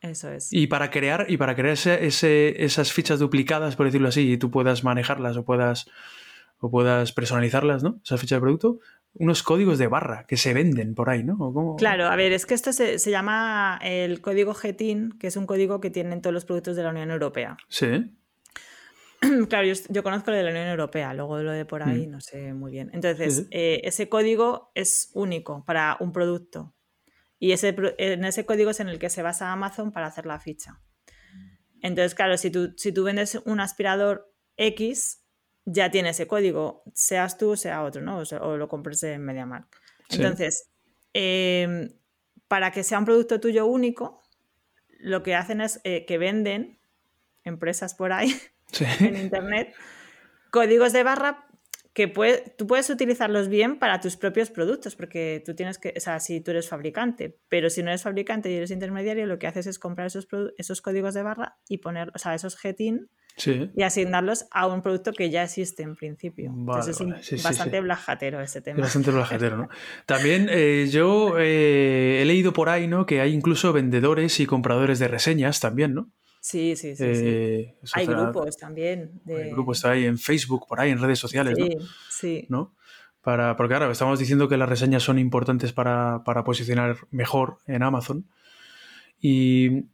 Eso es. Y para crear, y para crear ese, esas fichas duplicadas, por decirlo así, y tú puedas manejarlas o puedas, o puedas personalizarlas, ¿no? Esa ficha de producto, unos códigos de barra que se venden por ahí, ¿no? Claro, a ver, es que esto se, llama el código GETIN, que es un código que tienen todos los productos de la Unión Europea. Sí. Claro, yo, conozco lo de la Unión Europea, luego lo de por ahí mm. no sé muy bien. Entonces, eh, ese código es único para un producto. Y ese, en ese código es en el que se basa Amazon para hacer la ficha. Entonces, claro, si tú, si tú vendes un aspirador X, ya tiene ese código, seas tú o sea otro, ¿no? O, lo compres en MediaMark. Entonces, em, para que sea un producto tuyo único, lo que hacen es eh, que venden empresas por ahí en Internet códigos de barra que tú puedes utilizarlos bien para tus propios productos, porque tú tienes que, o sea, si tú eres fabricante, pero si no eres fabricante y eres intermediario, lo que haces es comprar esos, esos códigos de barra y poner, o sea, esos GTIN y asignarlos a un producto que ya existe en principio. Entonces es bastante blajatero ese tema. bastante blajatero, ¿no? También eh, yo eh, he leído por ahí, ¿no? Que hay incluso vendedores y compradores de reseñas también, ¿no? Sí, sí, sí. Eh, hay grupos también. Hay grupos ahí en Facebook, por ahí, en redes sociales, sí, ¿no? Sí. ¿No? Para, porque claro, estamos diciendo que las reseñas son importantes para, posicionar mejor en Amazon. Y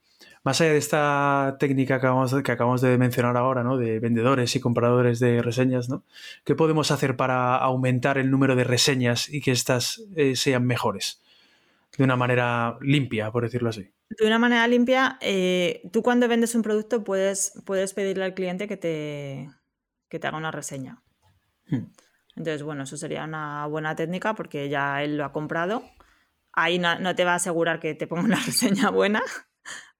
más allá de esta técnica que acabamos, que acabamos de mencionar ahora, ¿no? De vendedores y compradores de reseñas, ¿no? ¿Qué podemos hacer para aumentar el número de reseñas y que éstas eh, sean mejores? De una manera limpia, por decirlo así. De una manera limpia, eh, tú cuando vendes un producto puedes, puedes pedirle al cliente que te, que te haga una reseña. Hmm. Entonces, bueno, eso sería una buena técnica porque ya él lo ha comprado. Ahí no, te va a asegurar que te ponga una reseña buena,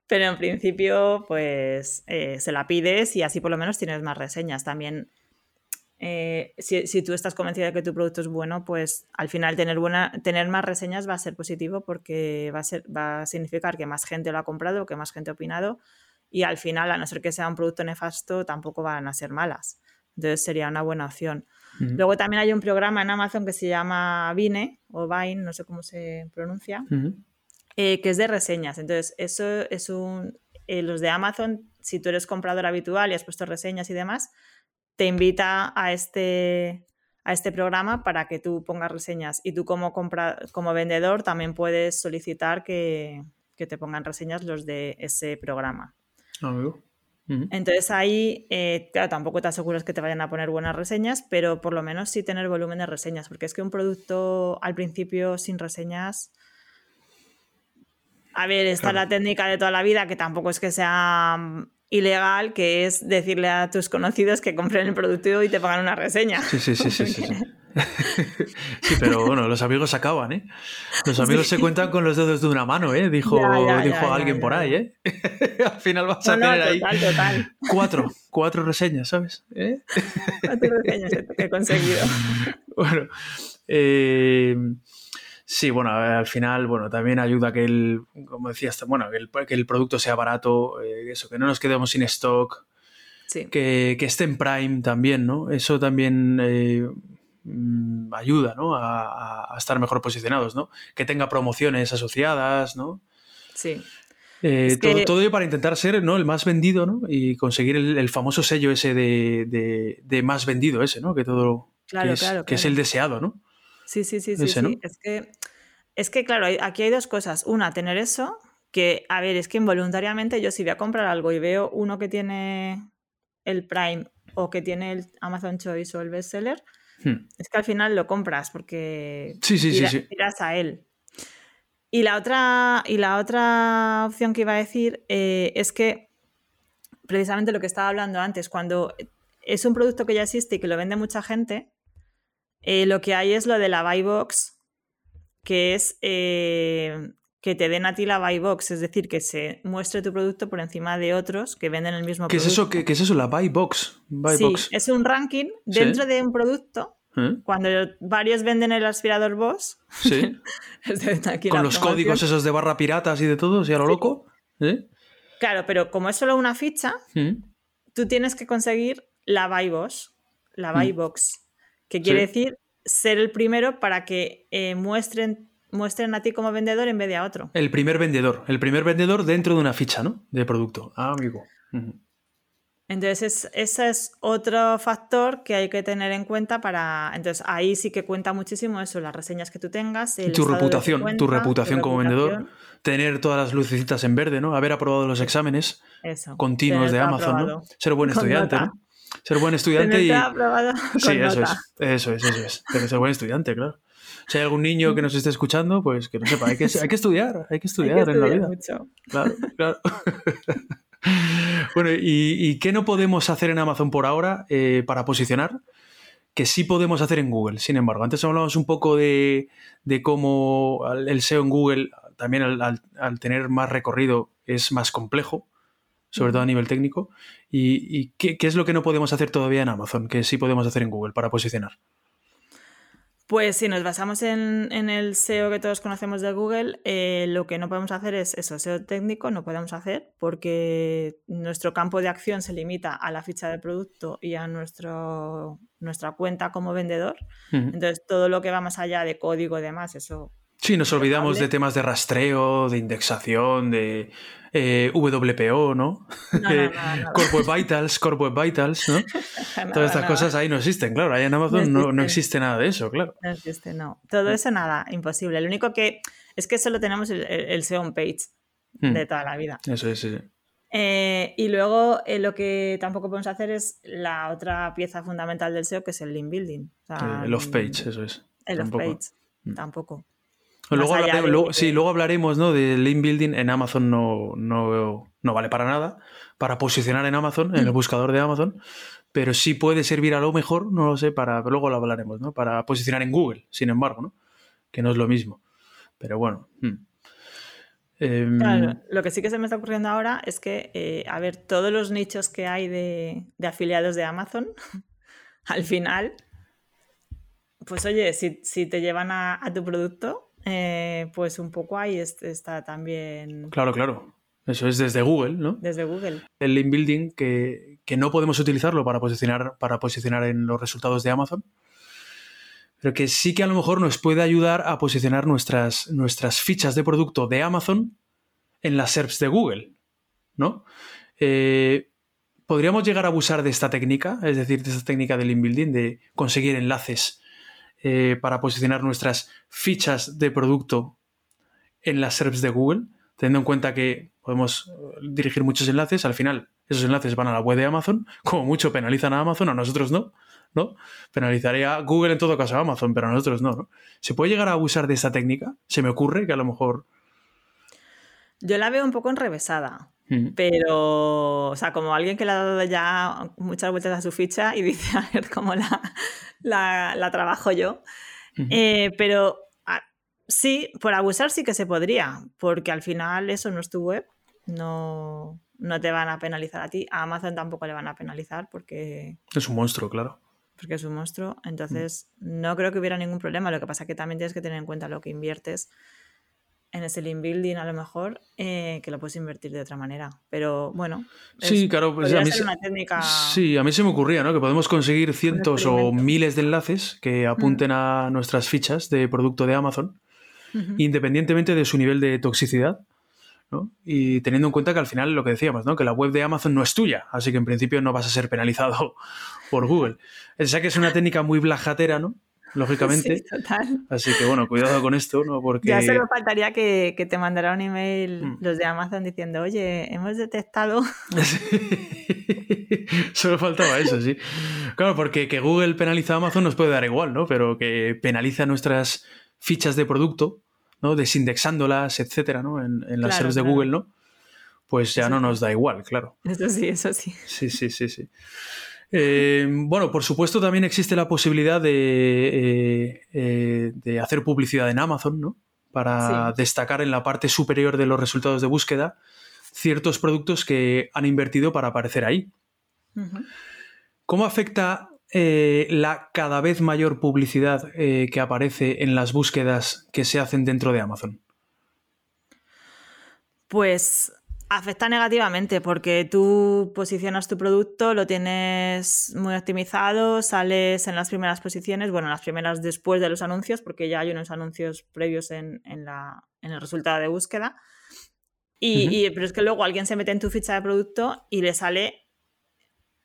pero en principio, pues eh, se la pides y así por lo menos tienes más reseñas. También eh, si, tú estás convencido de que tu producto es bueno, pues al final tener, buena, tener más reseñas va a ser positivo porque va a, ser, va a significar que más gente lo ha comprado, que más gente ha opinado y al final, a no ser que sea un producto nefasto, tampoco van a ser malas. Entonces sería una buena opción. Luego también hay un programa en Amazon que se llama Vine o Vine, no sé cómo se pronuncia, eh, que es de reseñas. Entonces, eso es un... Eh, los de Amazon, si tú eres comprador habitual y has puesto reseñas y demás, te invita a este, a este programa para que tú pongas reseñas. Y tú como, compra, como vendedor también puedes solicitar que, te pongan reseñas los de ese programa. Ah, Entonces ahí, eh, claro, tampoco te aseguras que te vayan a poner buenas reseñas, pero por lo menos sí tener volumen de reseñas, porque es que un producto al principio sin reseñas A ver, está la técnica de toda la vida, que tampoco es que sea ilegal, que es decirle a tus conocidos que compren el producto y te pagan una reseña. Sí, sí, sí, sí. sí, sí. Sí, pero bueno, los amigos se acaban, ¿eh? Los amigos se cuentan con los dedos de una mano, ¿eh? Dijo, Ya, ya, dijo ya, alguien por ahí, ¿eh? Al final vas a No, no, tener ahí total, total. cuatro, cuatro reseñas, ¿sabes? ¿Eh? Cuatro reseñas que he conseguido. Bueno, eh, sí, bueno, al final, bueno, también ayuda que el, como decías, bueno, que el, que el producto sea barato, eh, eso, que no nos quedemos sin stock, Sí. que, que esté en Prime también, ¿no? Eso también eh, mm, ayuda, ¿no? A, estar mejor posicionados, ¿no? Que tenga promociones asociadas, ¿no? Sí. Eh, Es todo, que- todo ello para intentar ser ¿no? el más vendido, ¿no? Y conseguir el, el famoso sello ese de, de- de más vendido ese, ¿no? Que todo Claro, que, es, claro, que es claro. el deseado, ¿no? Sí, sí, sí, sí. Sí. Es que, es que, claro, hay- aquí hay dos cosas. Una, tener eso, que, a ver, es que involuntariamente yo si voy a comprar algo y veo uno que tiene el Prime o que tiene el Amazon Choice o el bestseller, Hmm. es que al final lo compras porque Sí, sí, sí, tira- sí. tiras a él. Y la otra, y la otra opción que iba a decir eh, es que precisamente lo que estaba hablando antes, cuando es un producto que ya existe y que lo vende mucha gente, eh, lo que hay es lo de la buy box, que es eh, que te den a ti la buy box, es decir, que se muestre tu producto por encima de otros que venden el mismo ¿Qué es producto. eso? ¿Qué, qué es eso? La buy box. Buy Sí, box. es un ranking Sí. dentro de un producto. ¿Eh? Cuando varios venden el aspirador Boss, Sí. Con los códigos esos de barra piratas y de todo, ¿sí a lo loco? Claro, pero como es solo una ficha, ¿Mm? tú tienes que conseguir la buy box, la buy box, que quiere Sí. decir ser el primero para que eh, muestren, muestren a ti como vendedor en vez de a otro. El primer vendedor. El primer vendedor dentro de una ficha, ¿no? De producto. Ah, amigo. Ujú. Entonces, es- ese es otro factor que hay que tener en cuenta para. Entonces, ahí sí que cuenta muchísimo eso, las reseñas que tú tengas. el tu reputación, cuenta, tu reputación como vendedor, tener todas las lucecitas en verde, ¿no? Haber aprobado los exámenes Eso. continuos de Amazon, ¿no? aprobado. Ser buen estudiante. ¿no? Ser buen estudiante y... Sí, eso es, eso es, eso es. Pero ser buen estudiante, claro. Si hay algún niño que nos esté escuchando, pues que no sepa, hay que, hay que estudiar, hay que Hay estudiar que en la estudiar vida. mucho. Claro, claro. bueno, ¿y, y qué no podemos hacer en Amazon por ahora eh, para posicionar? Que sí podemos hacer en Google, sin embargo. Antes hablamos un poco de, de cómo el SEO en Google, también al, al- al tener más recorrido, es más complejo, sobre todo a nivel técnico. ¿Y, y qué, qué es lo que no podemos hacer todavía en Amazon, que sí podemos hacer en Google para posicionar? Pues si nos basamos en, en el SEO que todos conocemos de Google, eh, lo que no podemos hacer es eso, SEO técnico no podemos hacer porque nuestro campo de acción se limita a la ficha de producto y a nuestro, nuestra cuenta como vendedor. Entonces, todo lo que va más allá de código y demás, eso Sí, nos olvidamos de temas de rastreo, de indexación, de eh, WPO, ¿no? No, no, Eh. Corp Web Vitals, Corp Web Vitals, ¿no? Todas estas cosas ahí no existen, claro. Ahí en Amazon no, no existe nada de eso, claro. No existe, no. Todo eso nada, imposible. Lo único que es que solo tenemos el, SEO on page Mm. de toda la vida. Eso es, sí, sí. Eh, y luego eh, lo que tampoco podemos hacer es la otra pieza fundamental del SEO, que es el link building. O sea, El off-page, eso es. El off-page, tampoco. Luego de- sí, luego hablaremos ¿no? de link building en Amazon no, no, no vale para nada, para posicionar en Amazon, Mm. en el buscador de Amazon, pero sí puede servir a lo mejor, no lo sé, para, pero luego lo hablaremos, ¿no? Para posicionar en Google, sin embargo, ¿no? Que no es lo mismo. Pero bueno. hmm. Em, Claro, lo que sí que se me está ocurriendo ahora es que, eh, a ver, todos los nichos que hay de, de afiliados de Amazon, al final, pues oye, si, si te llevan a, a tu producto, eh, pues un poco ahí es- está también Claro, claro. Eso es desde Google, ¿no? desde Google. el link building que, que no podemos utilizarlo para posicionar, para posicionar en los resultados de Amazon, pero que sí que a lo mejor nos puede ayudar a posicionar nuestras, nuestras fichas de producto de Amazon en las SERPs de Google, ¿no? Eh, ¿Podríamos llegar a abusar de esta técnica, es decir, de esta técnica del link building, de conseguir enlaces eh, para posicionar nuestras fichas de producto en las SERPs de Google, teniendo en cuenta que podemos eh, dirigir muchos enlaces, al final esos enlaces van a la web de Amazon, como mucho penalizan a Amazon, a nosotros no, ¿no? Penalizaría Google en todo caso a Amazon, pero a nosotros no, ¿no? ¿Se puede llegar a abusar de esta técnica? Se me ocurre que a lo mejor... Yo la veo un poco enrevesada. Pero, o sea, como alguien que le ha dado ya muchas vueltas a su ficha y dice, a ver cómo la, la, la trabajo yo. Eh, pero ah, sí, por abusar sí que se podría, porque al final eso no es tu web, no, no te van a penalizar a ti, a Amazon tampoco le van a penalizar porque, Es un monstruo, claro. porque es un monstruo, entonces no creo que hubiera ningún problema, lo que pasa que también tienes que tener en cuenta lo que inviertes en ese link building a lo mejor, eh, que lo puedes invertir de otra manera, pero bueno. Sí, es- claro, pues a mí se- una técnica... Sí, a mí se me ocurría, ¿no? Que podemos conseguir cientos o miles de enlaces que apunten a nuestras fichas de producto de Amazon, independientemente de su nivel de toxicidad, ¿no? Y teniendo en cuenta que al final lo que decíamos, ¿no? Que la web de Amazon no es tuya, así que en principio no vas a ser penalizado por Google. Sé que es una técnica muy blajatera, ¿no? Lógicamente. Sí, total. Así que bueno, cuidado con esto, ¿no? Porque. Ya solo faltaría que, que te mandara un email Mm. los de Amazon diciendo, oye, hemos detectado. Solo faltaba eso, sí. Claro, porque que Google penaliza a Amazon nos puede dar igual, ¿no? Pero que penaliza nuestras fichas de producto, ¿no? Desindexándolas, etcétera, ¿no? En, en las Claro, servers de claro. Google, ¿no? Pues ya Eso no nos da igual, claro. Eso sí, eso sí. Sí, sí, sí, sí. Eh, bueno, por supuesto también existe la posibilidad de, eh, eh, de hacer publicidad en Amazon, ¿no? Para Sí. destacar en la parte superior de los resultados de búsqueda ciertos productos que han invertido para aparecer ahí. ¿Cómo afecta eh, la cada vez mayor publicidad eh, que aparece en las búsquedas que se hacen dentro de Amazon? Pues afecta negativamente porque tú posicionas tu producto, lo tienes muy optimizado, sales en las primeras posiciones, bueno, en las primeras después de los anuncios, porque ya hay unos anuncios previos en, en la- en el resultado de búsqueda. Y- pero es que luego alguien se mete en tu ficha de producto y le sale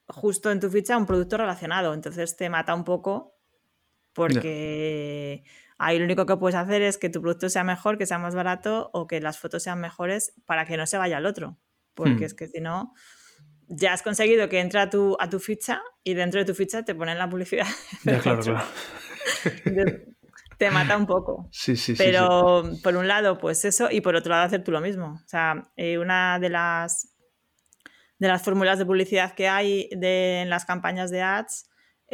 justo en tu ficha un producto relacionado. Entonces te mata un poco porque ahí lo único que puedes hacer es que tu producto sea mejor, que sea más barato o que las fotos sean mejores para que no se vaya al otro. Porque Hmm. es que si no, ya has conseguido que entre a tu, a tu ficha y dentro de tu ficha te ponen la publicidad. Ya, claro, claro. Te mata un poco. Sí, sí, sí, sí. Pero por un lado, pues eso, y por otro lado, hacer tú lo mismo. O sea, eh, una de las de las fórmulas de publicidad que hay de, en las campañas de ads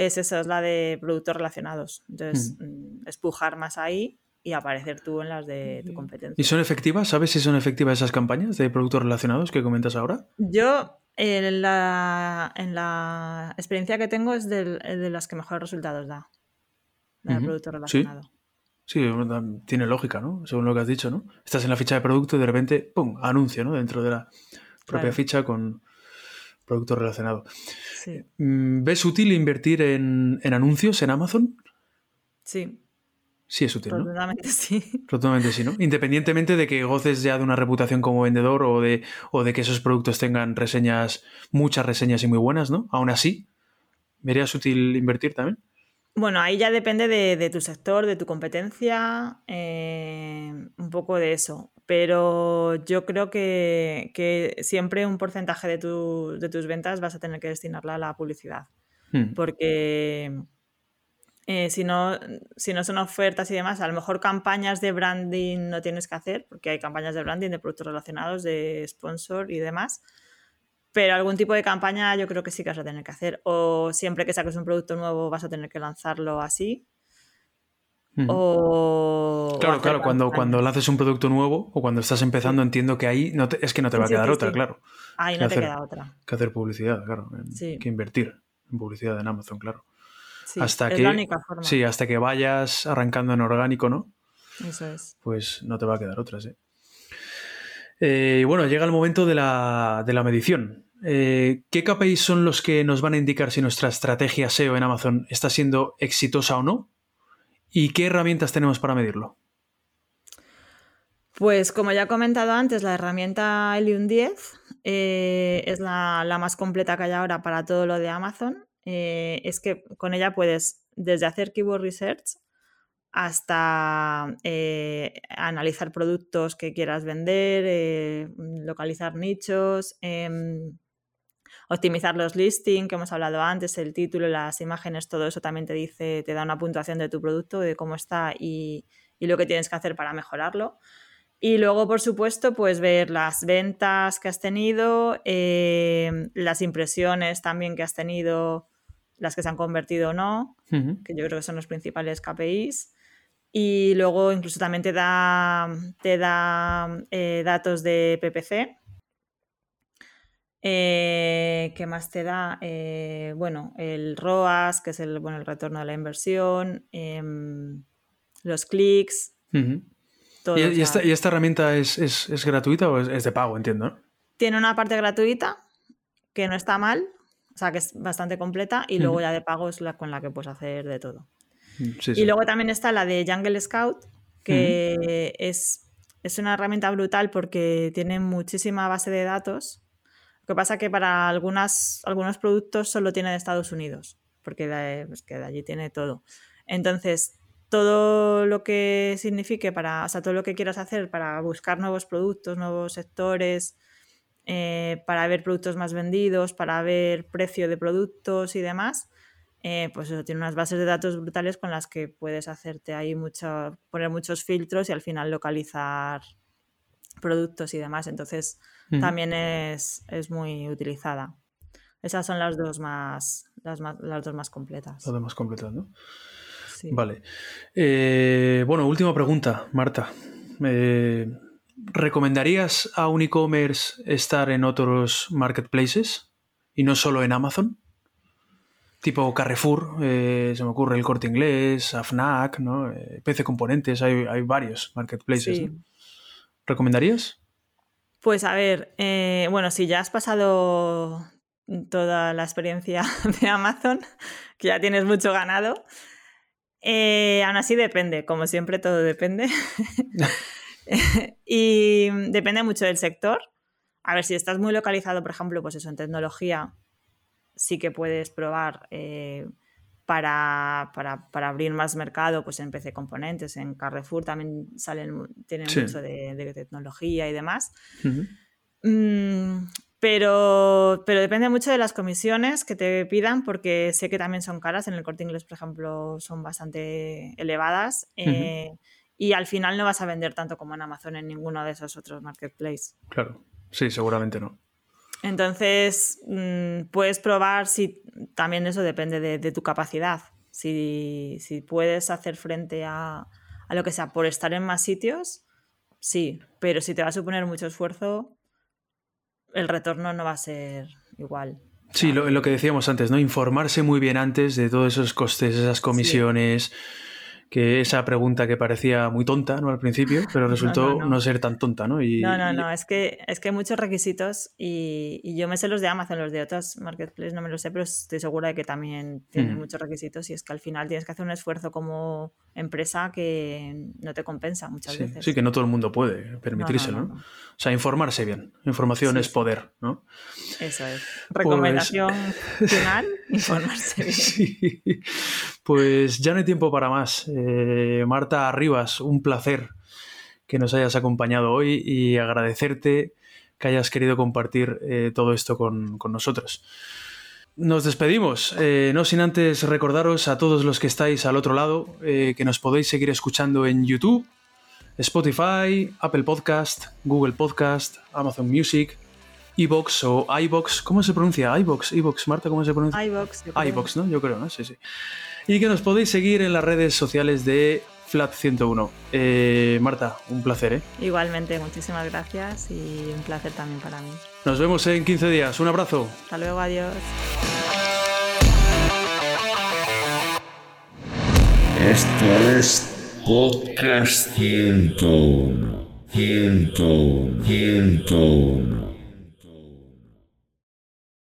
es eso, es la de productos relacionados. Entonces, mm, espujar más ahí y aparecer tú en las de tu competencia. ¿Y son efectivas? ¿Sabes si son efectivas esas campañas de productos relacionados que comentas ahora? Yo, en la, en la experiencia que tengo, es del- de las que mejores resultados da. La de Ujú. producto Sí. relacionado. Sí, tiene lógica, ¿no? Según lo que has dicho, ¿no? Estás en la ficha de producto y de repente, ¡pum!, anuncio, ¿no? Dentro de la propia Claro. ficha con producto relacionado. Sí, Mm, ¿Ves útil invertir en, en anuncios en Amazon? sí, Sí, es útil, ¿no? rotundamente sí. Rotundamente sí, ¿no? Independientemente de que goces ya de una reputación como vendedor o de, o de que esos productos tengan reseñas, muchas reseñas y muy buenas, ¿no? Aún así, ¿verías útil invertir también? Bueno, ahí ya depende de, de tu sector, de tu competencia, eh, un poco de eso. Pero yo creo que, que siempre un porcentaje de, tu- de tus ventas vas a tener que destinarla a la publicidad. Hmm. Porque eh, si, no, si no son ofertas y demás, a lo mejor campañas de branding no tienes que hacer, porque hay campañas de branding de productos relacionados, de sponsor y demás. Pero algún tipo de campaña yo creo que sí que vas a tener que hacer. O siempre que saques un producto nuevo vas a tener que lanzarlo así. O Claro, claro, cuando, campañas. cuando lances un producto nuevo o cuando estás empezando, entiendo que ahí no te- es que no te va a sí, quedar sí, otra, claro. Ahí que no te queda otra. Que hacer publicidad, claro. en- Sí. Que invertir en publicidad en Amazon, claro. Sí, hasta es que, la única forma. Sí, hasta que vayas arrancando en orgánico, ¿no? Eso es. Pues no te va a quedar otra, sí. Eh, bueno, llega el momento de la, de la medición. Eh, ¿Qué KPIs son los que nos van a indicar si nuestra estrategia SEO en Amazon está siendo exitosa o no? ¿Y qué herramientas tenemos para medirlo? Pues como ya he comentado antes, la herramienta Helium 10 eh, es la, la más completa que hay ahora para todo lo de Amazon. Eh, es que con ella puedes desde hacer keyword research hasta eh, analizar productos que quieras vender, eh, localizar nichos, em, optimizar los listings que hemos hablado antes, el título, las imágenes, todo eso también te dice, te da una puntuación de tu producto, de cómo está y, y lo que tienes que hacer para mejorarlo. Y luego, por supuesto, pues ver las ventas que has tenido, eh, las impresiones también que has tenido, las que se han convertido o no, que yo creo que son los principales KPIs. Y luego incluso también te da, te da eh, datos de PPC. Eh, ¿Qué más te da? Eh, bueno, el ROAS, que es el, bueno, el retorno de la inversión, em, los clics, todo. ¿Y, o y sea, esta, y esta herramienta es, es- es gratuita o es, es de pago, entiendo? Tiene una parte gratuita que no está mal, o sea que es bastante completa, y luego ya de pago es la con la que puedes hacer de todo. Mm, Sí, sí. Y luego también está la de Jungle Scout, que es, es una herramienta brutal porque tiene muchísima base de datos. Lo que pasa que para algunos productos solo tiene de Estados Unidos, porque de, pues que allí tiene todo. Entonces, todo lo que signifique para, o sea, todo lo que quieras hacer para buscar nuevos productos, nuevos sectores, eh, para ver productos más vendidos, para ver precio de productos y demás, eh, pues eso, tiene unas bases de datos brutales con las que puedes hacerte ahí mucho, poner muchos filtros y al final localizar productos y demás. Entonces También es, es muy utilizada. Esas son las dos más, las, más- las dos más completas. ¿no? Sí. Vale. Eh, bueno, última pregunta, Marta. Eh, ¿Recomendarías a un e-commerce estar en otros marketplaces y no solo en Amazon? Tipo Carrefour, eh, se me ocurre el Corte Inglés, AFNAC, ¿no? PC Componentes, hay, hay varios marketplaces. Sí. ¿no? ¿Recomendarías? Pues a ver, eh, bueno, si ya has pasado toda la experiencia de Amazon, que ya tienes mucho ganado, eh, aún así depende, como siempre todo depende. y depende mucho del sector. A ver, si estás muy localizado, por ejemplo, pues eso, en tecnología, sí que puedes probar eh, para, para- para abrir más mercado, pues en PC Componentes, en Carrefour también salen, tienen Sí. mucho de, de tecnología y demás. Mm, pero, pero depende mucho de las comisiones que te pidan, porque sé que también son caras. En el corte inglés, por ejemplo, son bastante elevadas. eh, y al final no vas a vender tanto como en Amazon en ninguno de esos otros marketplaces. Claro. Sí, seguramente no. Entonces, mm, puedes probar si también eso depende de, de tu capacidad. Si, si puedes hacer frente a, a lo que sea por estar en más sitios, sí, pero si te va a suponer mucho esfuerzo, el retorno no va a ser igual. Sí, lo, lo que decíamos antes, ¿no? Informarse muy bien antes de todos esos costes, esas comisiones, que esa pregunta que parecía muy tonta, ¿no? Al principio, pero resultó no, no, no. ser tan tonta, ¿no? Y, No, no, no, es que, es que hay muchos requisitos y, y yo me sé los de Amazon, los de otros marketplaces no me los sé, pero estoy segura de que también tienen Mm. muchos requisitos y es que al final tienes que hacer un esfuerzo como empresa que no te compensa muchas sí, veces. sí, que no todo el mundo puede permitírselo, no. O sea, informarse bien. Información Sí, es poder, ¿no? Eso es. Recomendación final, informarse bien. Sí. Pues ya no hay tiempo para más. Eh, Marta Arribas, un placer que nos hayas acompañado hoy y agradecerte que hayas querido compartir eh, todo esto con, con nosotros. Nos despedimos, eh, no sin antes recordaros a todos los que estáis al otro lado que nos podéis seguir escuchando en YouTube, Spotify, Apple Podcast, Google Podcast, Amazon Music, iBox o iBox. ¿Cómo se pronuncia? iBox, iBox, Marta, ¿cómo se pronuncia? creo. iBox, ¿no? Yo creo, ¿no? Sí, sí. Y que nos podéis seguir en las redes sociales de Flat101. Eh, Marta, un placer, ¿eh? Igualmente, muchísimas gracias y un placer también para mí. Nos vemos en 15 días. Un abrazo. Hasta luego, adiós. Esto es Podcast 101. 101. 101.